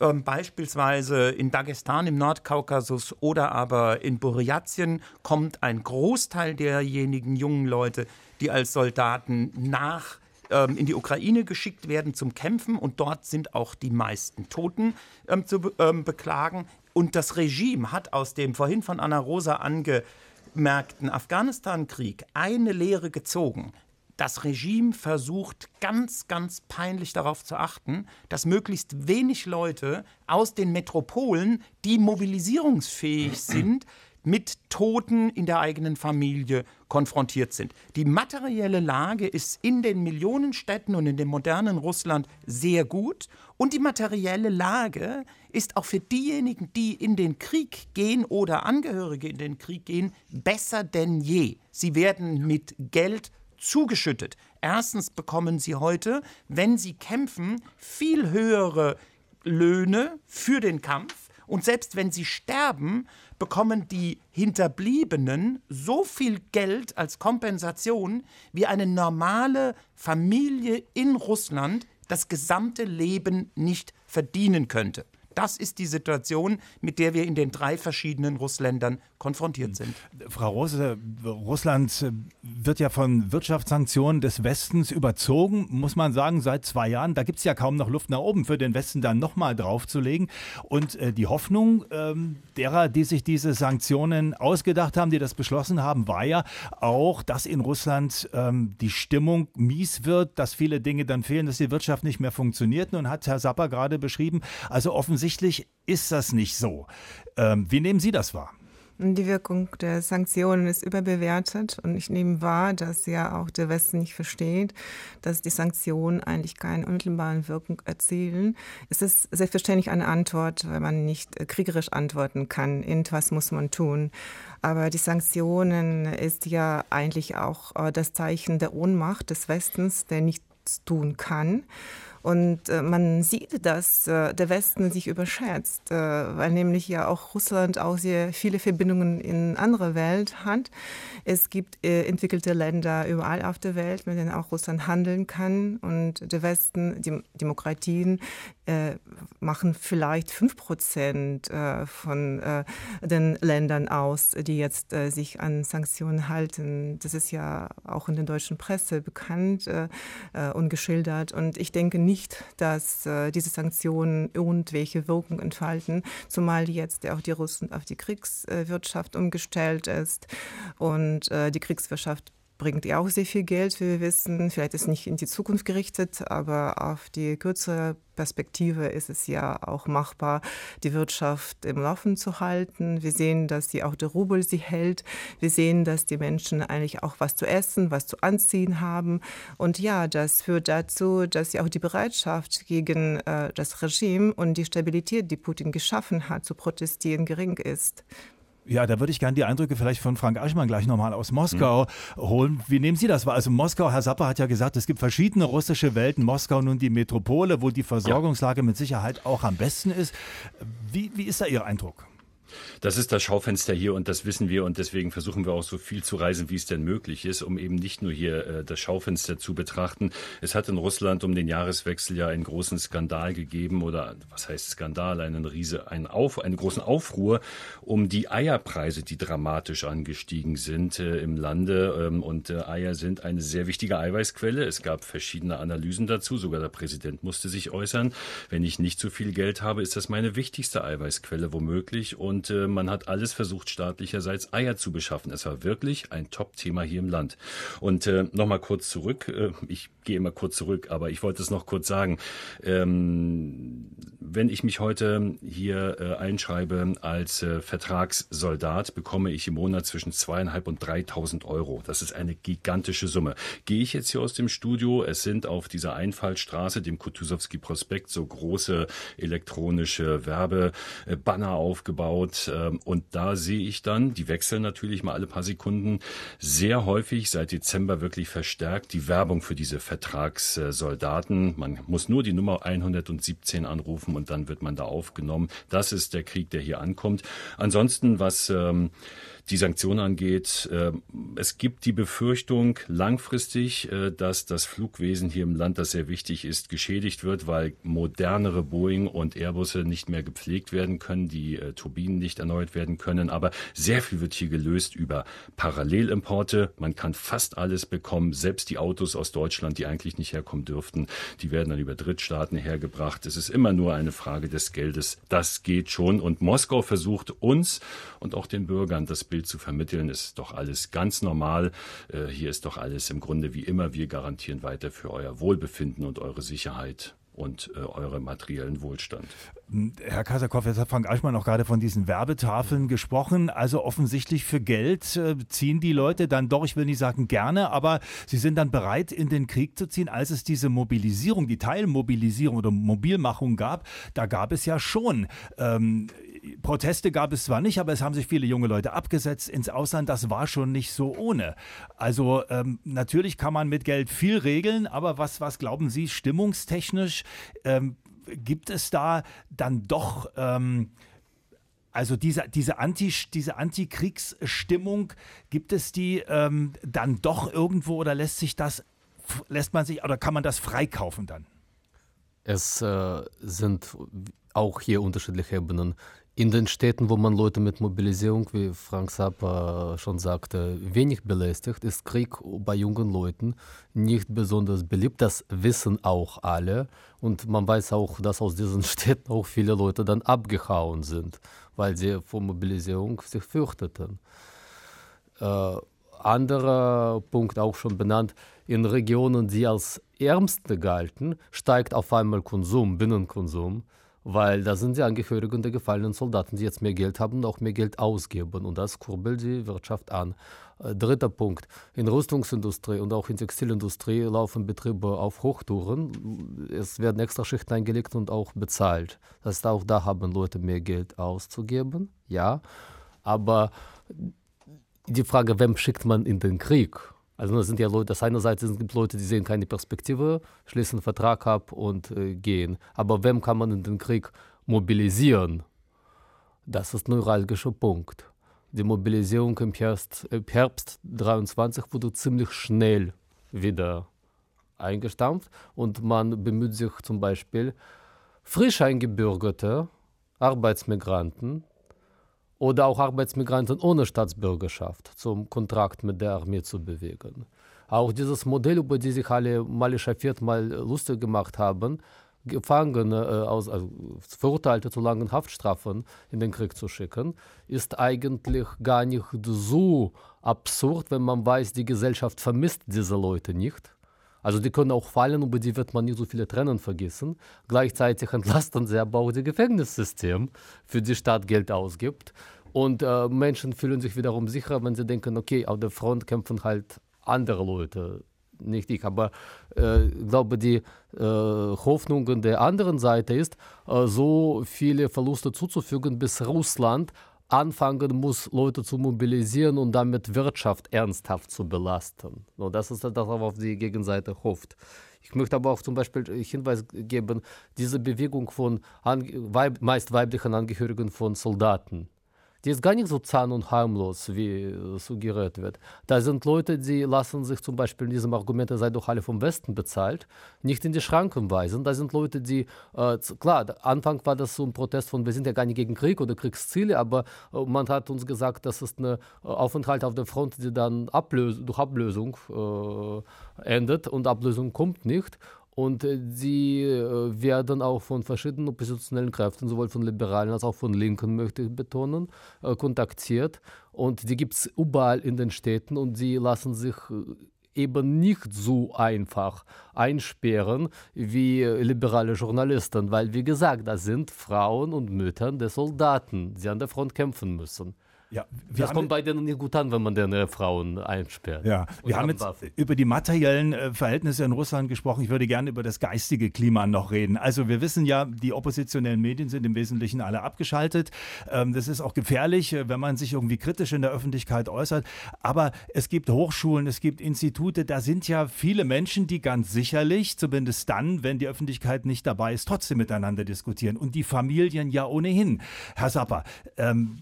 ähm, beispielsweise in Dagestan im Nordkaukasus oder aber in Buryatien, kommt ein Großteil derjenigen jungen Leute, die als Soldaten nach ähm, in die Ukraine geschickt werden zum Kämpfen und dort sind auch die meisten Toten ähm, zu ähm, beklagen. Und das Regime hat aus dem vorhin von Anna Rosa angemerkten Afghanistan-Krieg eine Lehre gezogen. Das Regime versucht ganz, ganz peinlich darauf zu achten, dass möglichst wenig Leute aus den Metropolen, die mobilisierungsfähig sind, mit Toten in der eigenen Familie konfrontiert sind. Die materielle Lage ist in den Millionenstädten und in dem modernen Russland sehr gut und die materielle Lage ist auch für diejenigen, die in den Krieg gehen oder Angehörige in den Krieg gehen, besser denn je. Sie werden mit Geld zugeschüttet. Erstens bekommen sie heute, wenn sie kämpfen, viel höhere Löhne für den Kampf. Und selbst wenn sie sterben, bekommen die Hinterbliebenen so viel Geld als Kompensation, wie eine normale Familie in Russland das gesamte Leben nicht verdienen könnte. Das ist die Situation, mit der wir in den drei verschiedenen Russländern konfrontiert sind. Frau Rose, Russland wird ja von Wirtschaftssanktionen des Westens überzogen, muss man sagen, seit zwei Jahren. Da gibt es ja kaum noch Luft nach oben für den Westen dann nochmal draufzulegen. Und äh, die Hoffnung ähm, derer, die sich diese Sanktionen ausgedacht haben, die das beschlossen haben, war ja auch, dass in Russland ähm, die Stimmung mies wird, dass viele Dinge dann fehlen, dass die Wirtschaft nicht mehr funktioniert. Nun hat Herr Sapper gerade beschrieben, also offensichtlich ist das nicht so. Ähm, wie nehmen Sie das wahr? Die Wirkung der Sanktionen ist überbewertet und ich nehme wahr, dass ja auch der Westen nicht versteht, dass die Sanktionen eigentlich keine unmittelbare Wirkung erzielen. Es ist selbstverständlich eine Antwort, weil man nicht kriegerisch antworten kann. Irgendwas muss man tun. Aber die Sanktionen ist ja eigentlich auch äh, das Zeichen der Ohnmacht des Westens, der nichts tun kann. Und äh, man sieht, dass äh, der Westen sich überschätzt, äh, weil nämlich ja auch Russland auch sehr viele Verbindungen in andere Welt hat. Es gibt äh, entwickelte Länder überall auf der Welt, mit denen auch Russland handeln kann. Und der Westen, die Demokratien, äh, machen vielleicht fünf Prozent äh, von den Ländern aus, die jetzt sich an Sanktionen halten. Das ist ja auch in der deutschen Presse bekannt und geschildert. Und ich denke nicht, dass äh, diese Sanktionen irgendwelche Wirkung entfalten, zumal jetzt auch die Russen auf die Kriegswirtschaft umgestellt ist und äh, die Kriegswirtschaft bringt ja auch sehr viel Geld, wie wir wissen. Vielleicht ist es nicht in die Zukunft gerichtet, aber auf die kürzere Perspektive ist es ja auch machbar, die Wirtschaft im Laufen zu halten. Wir sehen, dass die, auch der Rubel sie hält. Wir sehen, dass die Menschen eigentlich auch was zu essen, was zu anziehen haben. Und ja, das führt dazu, dass ja auch die Bereitschaft gegen äh, das Regime und die Stabilität, die Putin geschaffen hat, zu protestieren, gering ist. Ja, da würde ich gerne die Eindrücke vielleicht von Frank Aschmann gleich nochmal aus Moskau mhm. holen. Wie nehmen Sie das wahr? Also Moskau, Herr Sapper hat ja gesagt, es gibt verschiedene russische Welten. Moskau nun die Metropole, wo die Versorgungslage ja. mit Sicherheit auch am besten ist. Wie, wie ist da Ihr Eindruck? Das ist das Schaufenster hier und das wissen wir und deswegen versuchen wir auch so viel zu reisen, wie es denn möglich ist, um eben nicht nur hier äh, das Schaufenster zu betrachten. Es hat in Russland um den Jahreswechsel ja einen großen Skandal gegeben oder was heißt Skandal, einen riese, einen, Auf, einen großen Aufruhr um die Eierpreise, die dramatisch angestiegen sind äh, im Lande ähm, und äh, Eier sind eine sehr wichtige Eiweißquelle. Es gab verschiedene Analysen dazu, sogar der Präsident musste sich äußern. Wenn ich nicht so viel Geld habe, ist das meine wichtigste Eiweißquelle womöglich und und äh, man hat alles versucht, staatlicherseits Eier zu beschaffen. Es war wirklich ein Top-Thema hier im Land. Und äh, nochmal kurz zurück, äh, ich gehe immer kurz zurück, aber ich wollte es noch kurz sagen. Ähm, wenn ich mich heute hier äh, einschreibe als äh, Vertragssoldat, bekomme ich im Monat zwischen zweieinhalb und dreitausend Euro. Das ist eine gigantische Summe. Gehe ich jetzt hier aus dem Studio, es sind auf dieser Einfallstraße, dem Kutuzowski Prospekt, so große elektronische Werbebanner aufgebaut Internet. Ähm, und da sehe ich dann, die wechseln natürlich mal alle paar Sekunden, sehr häufig seit Dezember wirklich verstärkt die Werbung für diese Vertragssoldaten. Man muss nur die Nummer 117 anrufen und dann wird man da aufgenommen. Das ist der Krieg, der hier ankommt. Ansonsten, was ähm, die Sanktionen angeht. Äh, es gibt die Befürchtung langfristig, äh, dass das Flugwesen hier im Land, das sehr wichtig ist, geschädigt wird, weil modernere Boeing und Airbusse nicht mehr gepflegt werden können, die äh, Turbinen nicht erneuert werden können. Aber sehr viel wird hier gelöst über Parallelimporte. Man kann fast alles bekommen, selbst die Autos aus Deutschland, die eigentlich nicht herkommen dürften, die werden dann über Drittstaaten hergebracht. Es ist immer nur eine Frage des Geldes. Das geht schon. Und Moskau versucht uns und auch den Bürgern das Bild zu vermitteln, ist doch alles ganz normal. Äh, hier ist doch alles im Grunde wie immer. Wir garantieren weiter für euer Wohlbefinden und eure Sicherheit. und äh, eurem materiellen Wohlstand. Herr Kasakow, jetzt hat Frank Eichmann auch gerade von diesen Werbetafeln gesprochen. Also offensichtlich für Geld äh, ziehen die Leute dann doch, ich will nicht sagen gerne, aber sie sind dann bereit, in den Krieg zu ziehen. Als es diese Mobilisierung, die Teilmobilisierung oder Mobilmachung gab, da gab es ja schon ähm, Proteste gab es zwar nicht, aber es haben sich viele junge Leute abgesetzt ins Ausland. Das war schon nicht so ohne. Also ähm, natürlich kann man mit Geld viel regeln, aber was, was glauben Sie stimmungstechnisch? Ähm, gibt es da dann doch... Ähm, also diese, diese, Anti, diese Antikriegsstimmung, gibt es die ähm, dann doch irgendwo oder lässt sich das, lässt man sich oder kann man das freikaufen dann? Es äh, sind auch hier unterschiedliche Ebenen. In den Städten, wo man Leute mit Mobilisierung, wie Frank Zappa schon sagte, wenig belästigt, ist Krieg bei jungen Leuten nicht besonders beliebt. Das wissen auch alle. Und man weiß auch, dass aus diesen (laughs) Städten auch viele Leute dann abgehauen sind, weil sie vor Mobilisierung sich fürchteten. Äh, anderer Punkt auch schon benannt, in Regionen, die als ärmste galten, steigt auf einmal Konsum, Binnenkonsum weil da sind die Angehörigen der gefallenen Soldaten, die jetzt mehr Geld haben und auch mehr Geld ausgeben. Und das kurbelt die Wirtschaft an. Äh, dritter Punkt. In Rüstungsindustrie und auch in Textilindustrie laufen Betriebe auf Hochtouren. Es werden extra Schichten eingelegt und auch bezahlt. Das heißt, auch da haben Leute mehr Geld auszugeben. Ja. Aber die Frage, wem schickt man in den Krieg? Also das sind ja Leute, das einerseits sind Leute, die sehen keine Perspektive, schließen einen Vertrag ab und äh, gehen. Aber wem kann man in den Krieg mobilisieren? Das ist ein neuralgischer Punkt. Die Mobilisierung im Herbst, im Herbst 23 wurde ziemlich schnell wieder eingestampft und man bemüht sich zum Beispiel, frisch eingebürgerte Arbeitsmigranten oder auch Arbeitsmigranten ohne Staatsbürgerschaft zum Kontrakt mit der Armee zu bewegen. Auch dieses Modell, über das sich alle mal echauffiert, mal lustig gemacht haben, Gefangene, äh, aus, also Verurteilte zu langen Haftstrafen in den Krieg zu schicken, ist eigentlich gar nicht so absurd, wenn man weiß, die Gesellschaft vermisst diese Leute nicht. Also die können auch fallen, über die wird man nicht so viele Tränen vergessen. Gleichzeitig entlasten sie aber auch das Gefängnissystem, für die Staat Geld ausgibt. Und äh, Menschen fühlen sich wiederum sicher, wenn sie denken, okay, auf der Front kämpfen halt andere Leute, nicht ich. Aber äh, ich glaube, die äh, Hoffnung der anderen Seite ist, äh, so viele Verluste zuzufügen, bis Russland anfangen muss, Leute zu mobilisieren und damit Wirtschaft ernsthaft zu belasten. Und das ist das, was auf die Gegenseite hofft. Ich möchte aber auch zum Beispiel Hinweis geben, diese Bewegung von meist weiblichen Angehörigen von Soldaten, die ist gar nicht so zahn und harmlos, wie suggeriert wird. Da sind Leute, die lassen sich zum Beispiel in diesem Argument, ihr seid doch alle vom Westen bezahlt, nicht in die Schranken weisen. Da sind Leute, die, äh, klar, Anfang war das so ein Protest von, wir sind ja gar nicht gegen Krieg oder Kriegsziele, aber äh, man hat uns gesagt, das ist ein Aufenthalt auf der Front, die dann Ablös durch Ablösung äh, endet und Ablösung kommt nicht. Und äh, sie äh, werden auch von verschiedenen oppositionellen Kräften, sowohl von Liberalen als auch von Linken, möchte ich betonen, äh, kontaktiert. Und die gibt es überall in den Städten und sie lassen sich eben nicht so einfach einsperren wie liberale Journalisten, weil, wie gesagt, das sind Frauen und Mütter der Soldaten, die an der Front kämpfen müssen. Ja, das kommt bei denen nicht gut an, wenn man deren Frauen einsperrt. Ja, wir haben jetzt Waffen. über die materiellen äh, Verhältnisse in Russland gesprochen. Ich würde gerne über das geistige Klima noch reden. Also wir wissen ja, die oppositionellen Medien sind im Wesentlichen alle abgeschaltet. Ähm, das ist auch gefährlich, äh, wenn man sich irgendwie kritisch in der Öffentlichkeit äußert. Aber es gibt Hochschulen, es gibt Institute, da sind ja viele Menschen, die ganz sicherlich, zumindest dann, wenn die Öffentlichkeit nicht dabei ist, trotzdem miteinander diskutieren. Und die Familien ja ohnehin. Herr Sapper, ähm,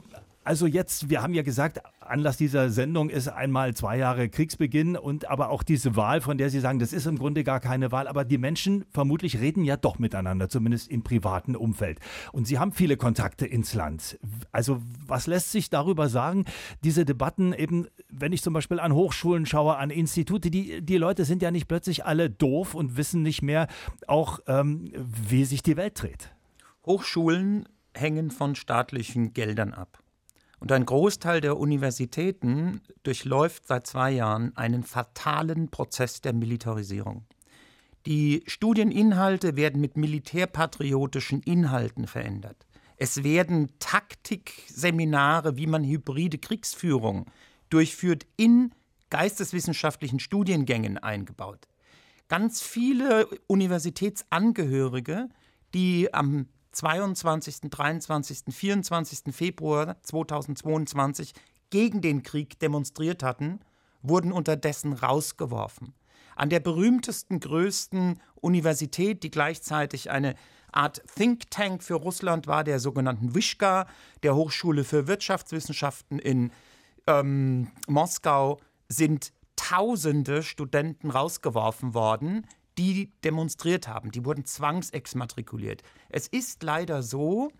also jetzt, wir haben ja gesagt, Anlass dieser Sendung ist einmal zwei Jahre Kriegsbeginn und aber auch diese Wahl, von der Sie sagen, das ist im Grunde gar keine Wahl, aber die Menschen vermutlich reden ja doch miteinander, zumindest im privaten Umfeld. Und Sie haben viele Kontakte ins Land. Also was lässt sich darüber sagen? Diese Debatten eben, wenn ich zum Beispiel an Hochschulen schaue, an Institute, die, die Leute sind ja nicht plötzlich alle doof und wissen nicht mehr auch, ähm, wie sich die Welt dreht. Hochschulen hängen von staatlichen Geldern ab. Und ein Großteil der Universitäten durchläuft seit zwei Jahren einen fatalen Prozess der Militarisierung. Die Studieninhalte werden mit militärpatriotischen Inhalten verändert. Es werden Taktikseminare, wie man hybride Kriegsführung durchführt, in geisteswissenschaftlichen Studiengängen eingebaut. Ganz viele Universitätsangehörige, die am 22., 23., 24. Februar 2022 gegen den Krieg demonstriert hatten, wurden unterdessen rausgeworfen. An der berühmtesten, größten Universität, die gleichzeitig eine Art Think Tank für Russland war, der sogenannten Wischka, der Hochschule für Wirtschaftswissenschaften in ähm, Moskau, sind tausende Studenten rausgeworfen worden, die demonstriert haben. Die wurden zwangsexmatrikuliert. Es ist leider so,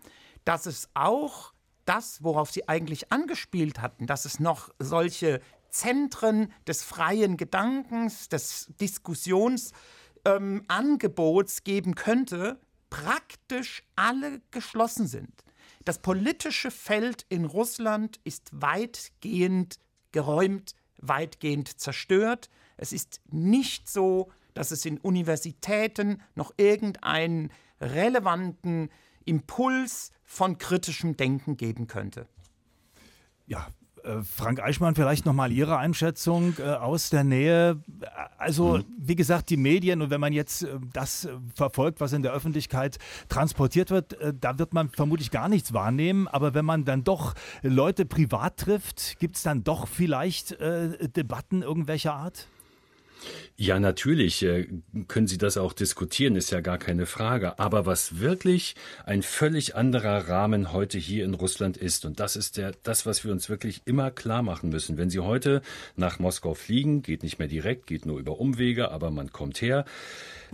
dass es auch das, worauf sie eigentlich angespielt hatten, dass es noch solche Zentren des freien Gedankens, des Diskussionsangebots ähm, geben könnte, praktisch alle geschlossen sind. Das politische Feld in Russland ist weitgehend geräumt, weitgehend zerstört. Es ist nicht so, dass es in Universitäten noch irgendeinen relevanten Impuls von kritischem Denken geben könnte. Ja, äh, Frank Eichmann, vielleicht nochmal Ihre Einschätzung äh, aus der Nähe. Also, mhm. wie gesagt, die Medien und wenn man jetzt äh, das äh, verfolgt, was in der Öffentlichkeit transportiert wird, äh, da wird man vermutlich gar nichts wahrnehmen. Aber wenn man dann doch Leute privat trifft, gibt es dann doch vielleicht äh, Debatten irgendwelcher Art? Ja, natürlich äh, können Sie das auch diskutieren, ist ja gar keine Frage. Aber was wirklich ein völlig anderer Rahmen heute hier in Russland ist, und das ist der, das, was wir uns wirklich immer klar machen müssen. Wenn Sie heute nach Moskau fliegen, geht nicht mehr direkt, geht nur über Umwege, aber man kommt her.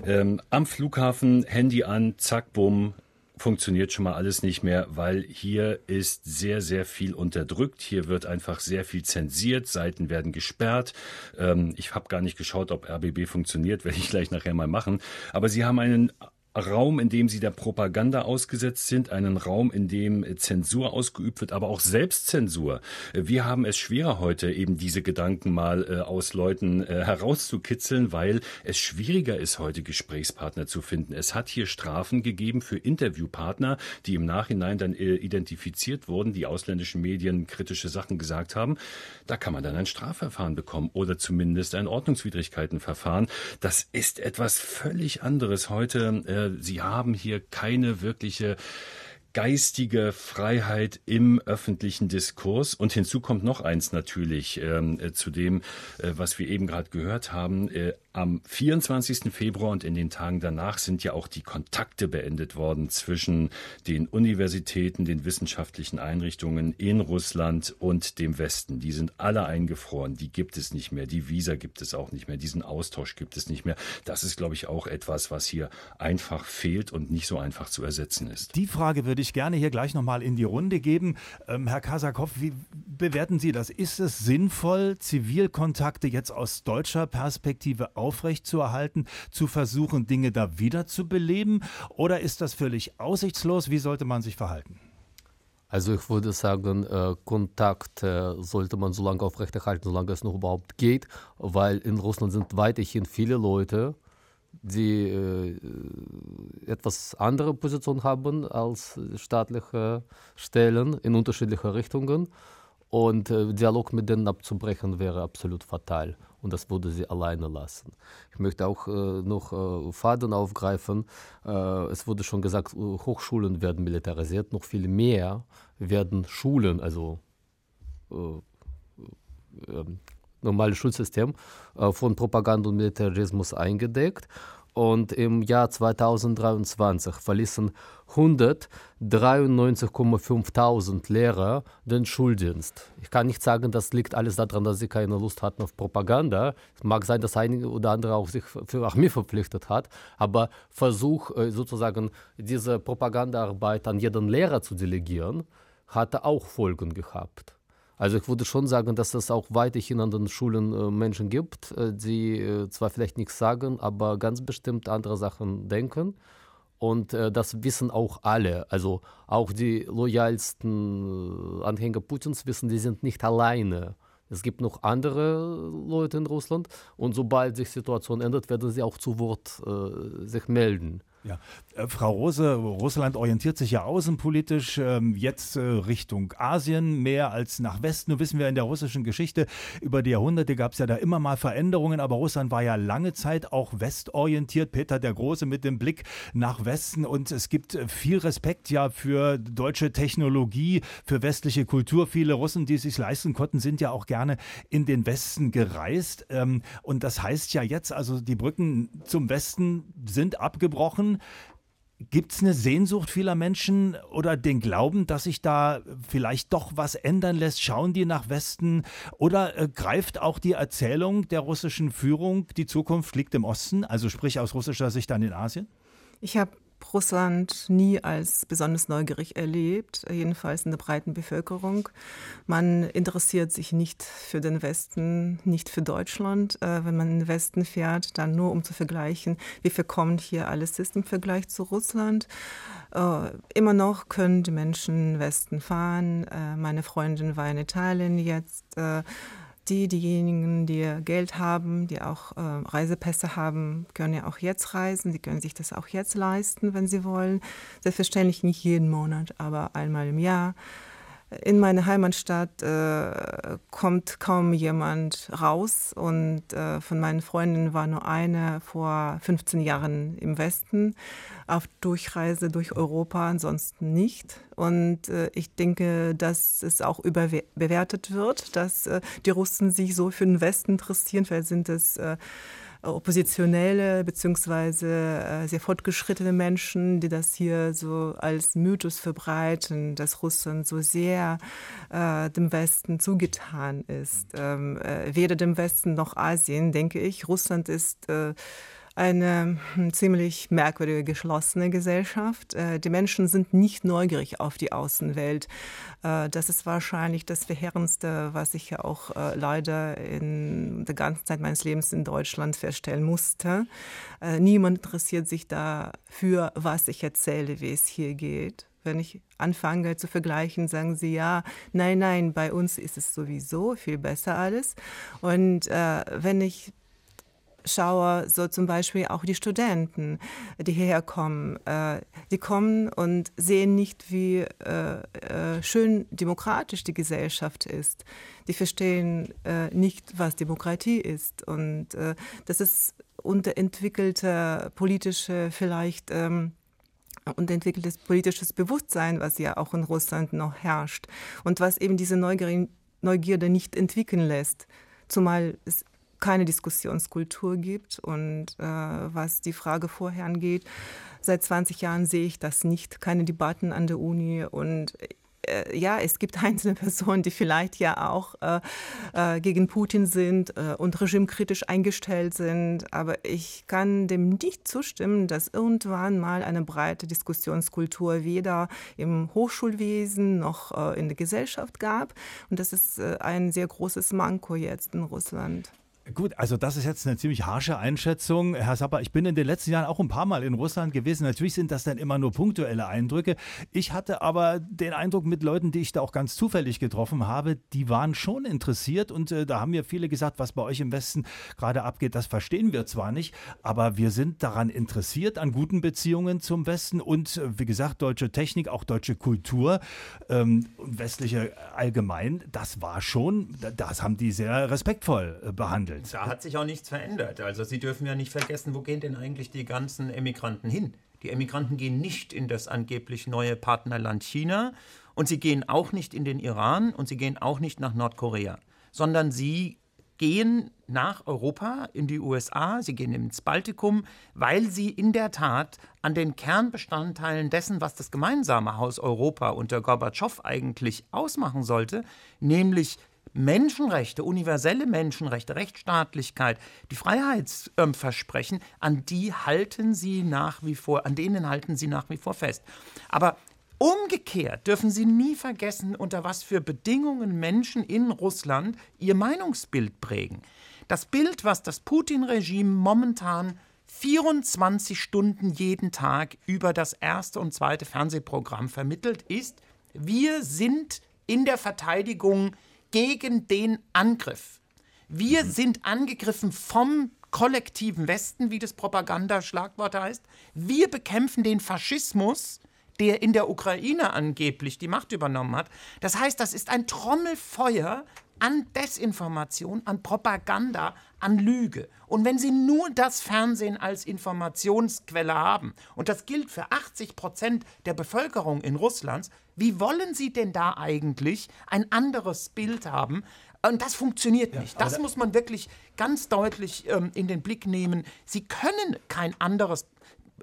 Ähm, am Flughafen Handy an, zack, bumm, funktioniert schon mal alles nicht mehr, weil hier ist sehr, sehr viel unterdrückt. Hier wird einfach sehr viel zensiert, Seiten werden gesperrt. Ähm, ich habe gar nicht geschaut, ob RBB funktioniert, (laughs) werde ich gleich nachher mal machen. Aber sie haben einen Raum, in dem sie der Propaganda ausgesetzt sind, einen Raum, in dem Zensur ausgeübt wird, aber auch Selbstzensur. Wir haben es schwerer heute, eben diese Gedanken mal äh, aus Leuten äh, herauszukitzeln, weil es schwieriger ist, heute Gesprächspartner zu finden. Es hat hier Strafen gegeben für Interviewpartner, die im Nachhinein dann äh, identifiziert wurden, die ausländischen Medien kritische Sachen gesagt haben. Da kann man dann ein Strafverfahren bekommen oder zumindest ein Ordnungswidrigkeitenverfahren. Das ist etwas völlig anderes heute äh, Sie haben hier keine wirkliche geistige Freiheit im öffentlichen Diskurs. Und hinzu kommt noch eins natürlich ähm, äh, zu dem, äh, was wir eben gerade gehört haben. Äh, am 24. Februar und in den Tagen danach sind ja auch die Kontakte beendet worden zwischen den Universitäten, den wissenschaftlichen Einrichtungen in Russland und dem Westen. Die sind alle eingefroren. Die gibt es nicht mehr. Die Visa gibt es auch nicht mehr. Diesen Austausch gibt es nicht mehr. Das ist, glaube ich, auch etwas, was hier einfach fehlt und nicht so einfach zu ersetzen ist. Die Frage würde ich gerne hier gleich nochmal in die Runde geben. Ähm, Herr Kasakow, wie bewerten Sie das? Ist es sinnvoll, Zivilkontakte jetzt aus deutscher Perspektive aufzunehmen? Aufrechtzuerhalten, zu versuchen, Dinge da wieder zu beleben? Oder ist das völlig aussichtslos? Wie sollte man sich verhalten? Also ich würde sagen, äh, Kontakt äh, sollte man so lange aufrechterhalten, solange es noch überhaupt geht, weil in Russland sind weiterhin viele Leute, die äh, etwas andere Position haben als staatliche Stellen in unterschiedliche Richtungen. Und äh, Dialog mit denen abzubrechen wäre absolut fatal und das würde sie alleine lassen. Ich möchte auch äh, noch äh, Faden aufgreifen. Äh, es wurde schon gesagt, äh, Hochschulen werden militarisiert, noch viel mehr werden Schulen, also äh, ähm, normales Schulsystem, von Propaganda und Militarismus eingedeckt und im Jahr 2023 verließen 193,500 Lehrer den Schuldienst. Ich kann nicht sagen, das liegt alles daran, dass sie keine Lust hatten auf Propaganda. Es mag sein, dass einige oder andere auch sich für Armee verpflichtet hat, aber Versuch äh, sozusagen diese Propagandaarbeit an jeden Lehrer zu delegieren, hatte auch Folgen gehabt. Also ich würde schon sagen, dass es auch weiterhin an den Schulen äh, Menschen gibt, äh, die äh, zwar vielleicht nichts sagen, aber ganz bestimmt andere Sachen denken. Und das wissen auch alle. Also auch die loyalsten Anhänger Putins wissen, die sind nicht alleine Es gibt noch andere Leute in Russland und sobald sich die Situation ändert, werden sie auch zu Wort sich melden. Ja. Äh, Frau Rose, Russland orientiert sich ja außenpolitisch ähm, jetzt äh, Richtung Asien mehr als nach Westen. Nur wissen wir in der russischen Geschichte über die Jahrhunderte gab es ja da immer mal Veränderungen, aber Russland war ja lange Zeit auch westorientiert. Peter der Große mit dem Blick nach Westen und es gibt viel Respekt ja für deutsche Technologie, für westliche Kultur. Viele Russen, die es sich leisten konnten, sind ja auch gerne in den Westen gereist. Ähm, und das heißt ja jetzt, also die Brücken zum Westen sind abgebrochen. Gibt es eine Sehnsucht vieler Menschen oder den Glauben, dass sich da vielleicht doch was ändern lässt? Schauen die nach Westen oder äh, greift auch die Erzählung der russischen Führung, die Zukunft liegt im Osten, also sprich aus russischer Sicht dann in Asien? Ich habe Russland nie als besonders neugierig erlebt, jedenfalls in der breiten Bevölkerung. Man interessiert sich nicht für den Westen, nicht für Deutschland. Äh, wenn man in den Westen fährt, dann nur um zu vergleichen, wie verkommen hier alles ist im Vergleich zu Russland. Äh, immer noch können die Menschen in Westen fahren. Äh, meine Freundin war in Italien jetzt die, diejenigen, die Geld haben, die auch äh, Reisepässe haben, können ja auch jetzt reisen. Sie können sich das auch jetzt leisten, wenn sie wollen. Selbstverständlich nicht jeden Monat, aber einmal im Jahr. In meine Heimatstadt äh, kommt kaum jemand raus und äh, von meinen Freundinnen war nur eine vor 15 Jahren im Westen auf Durchreise durch Europa, ansonsten nicht. Und äh, ich denke, dass es auch überbewertet wird, dass äh, die Russen sich so für den Westen interessieren. Vielleicht sind es äh, oppositionelle beziehungsweise äh, sehr fortgeschrittene Menschen, die das hier so als Mythos verbreiten, dass Russland so sehr äh, dem Westen zugetan ist. Ähm, äh, weder dem Westen noch Asien, denke ich. Russland ist äh, eine hm, ziemlich merkwürdige, geschlossene Gesellschaft. Äh, die Menschen sind nicht neugierig auf die Außenwelt. Äh, das ist wahrscheinlich das Verheerendste, was ich ja auch äh, leider in der ganzen Zeit meines Lebens in Deutschland feststellen musste. Niemand interessiert sich dafür, was ich erzähle, wie es hier geht wenn ich anfange zu vergleichen, sagen sie ja, nein, nein, bei uns ist es sowieso viel besser alles. Und äh, wenn ich schaue, so zum Beispiel auch die Studenten, die hierher kommen. Äh, die kommen und sehen nicht, wie äh, äh, schön demokratisch die Gesellschaft ist. Die verstehen äh, nicht, was Demokratie ist. Und äh, das ist unterentwickelte politische vielleicht. Ähm, und entwickeltes politisches Bewusstsein, was ja auch in Russland noch herrscht und was eben diese Neugierde nicht entwickeln lässt. Zumal es keine Diskussionskultur gibt. Und äh, was die Frage vorher angeht, seit 20 Jahren sehe ich das nicht. Keine Debatten an der Uni und äh, ja, es gibt (laughs) einzelne Personen, die vielleicht ja auch äh, äh, gegen Putin sind äh, und regimekritisch eingestellt sind. Aber ich kann dem nicht zustimmen, dass irgendwann mal eine breite Diskussionskultur weder im Hochschulwesen noch äh, in der Gesellschaft gab. Und das ist ein sehr großes Manko jetzt in Russland. Gut, also das ist jetzt eine ziemlich harsche Einschätzung. Herr Sapper, ich bin in den letzten Jahren auch ein paar Mal in Russland gewesen. Natürlich sind das dann immer nur punktuelle Eindrücke. Ich hatte aber den Eindruck mit Leuten, die ich da auch ganz zufällig getroffen habe, die waren schon interessiert und äh, da haben mir viele gesagt, was bei euch im Westen gerade abgeht, das verstehen wir zwar nicht, aber wir sind daran interessiert, an guten Beziehungen zum Westen und äh, wie gesagt, deutsche Technik, auch deutsche Kultur ähm, und westliche allgemein, das war schon, das haben die sehr respektvoll äh, behandelt verändert. Da hat sich auch nichts verändert. Also Sie dürfen ja nicht vergessen, wo gehen denn eigentlich die ganzen Emigranten hin? Die Emigranten gehen nicht in das angeblich neue Partnerland China und sie gehen auch nicht in den Iran und sie gehen auch nicht nach Nordkorea, sondern sie gehen nach Europa, in die USA, sie gehen ins Baltikum, weil sie in der Tat an den Kernbestandteilen dessen, was das gemeinsame Haus Europa unter Gorbatschow eigentlich ausmachen sollte, nämlich Menschenrechte, universelle Menschenrechte, Rechtsstaatlichkeit, die Freiheitsversprechen, an die halten sie nach wie vor, an denen halten sie nach wie vor fest. Aber Umgekehrt dürfen Sie nie vergessen, unter was für Bedingungen Menschen in Russland ihr Meinungsbild prägen. Das Bild, was das Putin-Regime momentan 24 Stunden jeden Tag über das erste und zweite Fernsehprogramm vermittelt, ist, wir sind in der Verteidigung gegen den Angriff. Wir mhm. sind angegriffen vom kollektiven Westen, wie das Propagandaschlagwort heißt. Wir bekämpfen den Faschismus, der in der Ukraine angeblich die Macht übernommen hat. Das heißt, das ist ein Trommelfeuer an Desinformation, an Propaganda, an Lüge. Und wenn Sie nur das Fernsehen als Informationsquelle haben, und das gilt für 80 Prozent der Bevölkerung in Russlands, wie wollen Sie denn da eigentlich ein anderes Bild haben? Und das funktioniert ja, nicht. Das muss man wirklich ganz deutlich ähm, in den Blick nehmen. Sie können kein anderes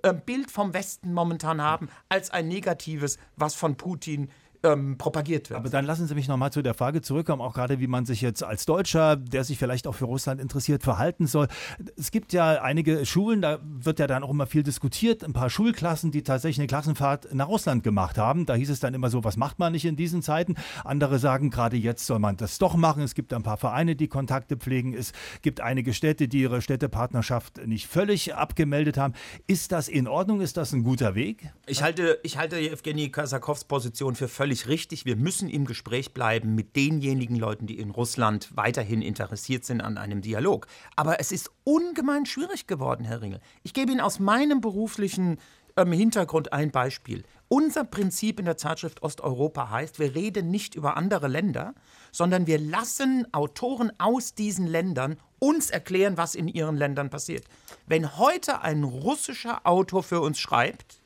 äh, Bild vom Westen momentan haben als ein negatives, was von Putin ähm, propagiert wird. Aber dann lassen Sie mich nochmal zu der Frage zurückkommen, auch gerade wie man sich jetzt als Deutscher, der sich vielleicht auch für Russland interessiert, verhalten soll. Es gibt ja einige Schulen, da wird ja dann auch immer viel diskutiert, ein paar Schulklassen, die tatsächlich eine Klassenfahrt nach Russland gemacht haben. Da hieß es dann immer so, was macht man nicht in diesen Zeiten? Andere sagen, gerade jetzt soll man das doch machen. Es gibt ein paar Vereine, die Kontakte pflegen. Es gibt einige Städte, die ihre Städtepartnerschaft nicht völlig abgemeldet haben. Ist das in Ordnung? Ist das ein guter Weg? Ich halte, ich halte Evgeny Kasakows Position für völlig völlig richtig. Wir müssen im Gespräch bleiben mit denjenigen Leuten, die in Russland weiterhin interessiert sind an einem Dialog. Aber es ist ungemein schwierig geworden, Herr Ringel. Ich gebe Ihnen aus meinem beruflichen ähm, Hintergrund ein Beispiel. Unser Prinzip in der Zeitschrift Osteuropa heißt, wir reden nicht über andere Länder, sondern wir lassen Autoren aus diesen Ländern uns erklären, was in ihren Ländern passiert. Wenn heute ein russischer Autor für uns schreibt,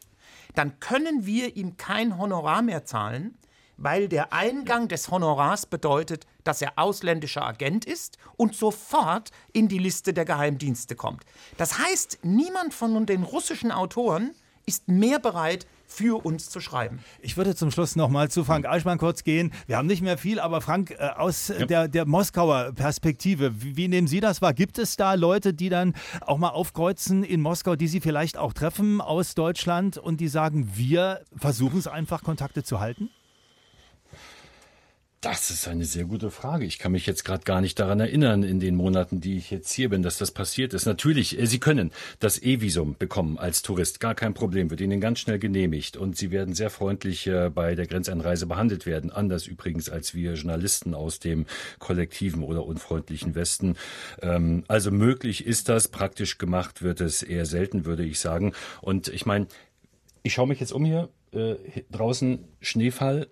dann können wir ihm kein Honorar mehr zahlen, weil der Eingang des Honorars bedeutet, dass er ausländischer Agent ist und sofort in die Liste der Geheimdienste kommt. Das heißt, niemand von den russischen Autoren ist mehr bereit, für uns zu schreiben. Ich würde zum Schluss noch mal zu Frank Eichmann kurz gehen. Wir haben nicht mehr viel, aber Frank, äh, aus ja. der, der Moskauer Perspektive, wie, wie, nehmen Sie das wahr? Gibt es da Leute, die dann auch mal aufkreuzen in Moskau, die Sie vielleicht auch treffen aus Deutschland und die sagen, wir versuchen es einfach, Kontakte zu halten? Das ist eine sehr gute Frage. Ich kann mich jetzt gerade gar nicht daran erinnern, in den Monaten, die ich jetzt hier bin, dass das passiert ist. Natürlich, äh, Sie können das E-Visum bekommen als Tourist. Gar kein Problem, wird Ihnen ganz schnell genehmigt. Und Sie werden sehr freundlich äh, bei der Grenzeinreise behandelt werden. Anders übrigens als wir Journalisten aus dem kollektiven oder unfreundlichen Westen. Ähm, also möglich ist das. Praktisch gemacht wird es eher selten, würde ich sagen. Und ich meine, ich schaue mich jetzt um hier. Äh, draußen Schneefall,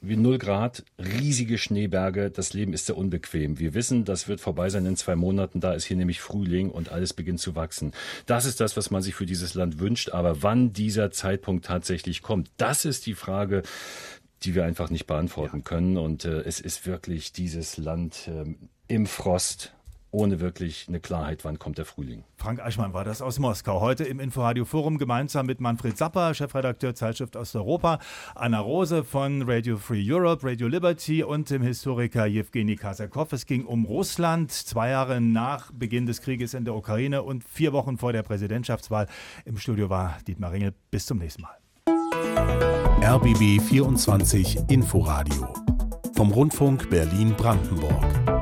wie 0 Grad, riesige Schneeberge. Das Leben ist sehr unbequem. Wir wissen, das wird vorbei sein in zwei Monaten. Da ist hier nämlich Frühling und alles beginnt zu wachsen. Das ist das, was man sich für dieses Land wünscht. Aber wann dieser Zeitpunkt tatsächlich kommt, das ist die Frage, die wir einfach nicht beantworten ja. können. Und äh, es ist wirklich dieses Land äh, im Frost ohne wirklich eine Klarheit, wann kommt der Frühling. Frank Eichmann war das aus Moskau. Heute im Inforadio Forum gemeinsam mit Manfred Zapper, Chefredakteur Zeitschrift Osteuropa, Anna Rose von Radio Free Europe, Radio Liberty und dem Historiker Jewgeni Kasakow. Es ging um Russland, zwei Jahre nach Beginn des Krieges in der Ukraine und vier Wochen vor der Präsidentschaftswahl. Im Studio war Dietmar Ringel. Bis zum nächsten Mal. RBB 24 Inforadio vom Rundfunk Berlin-Brandenburg.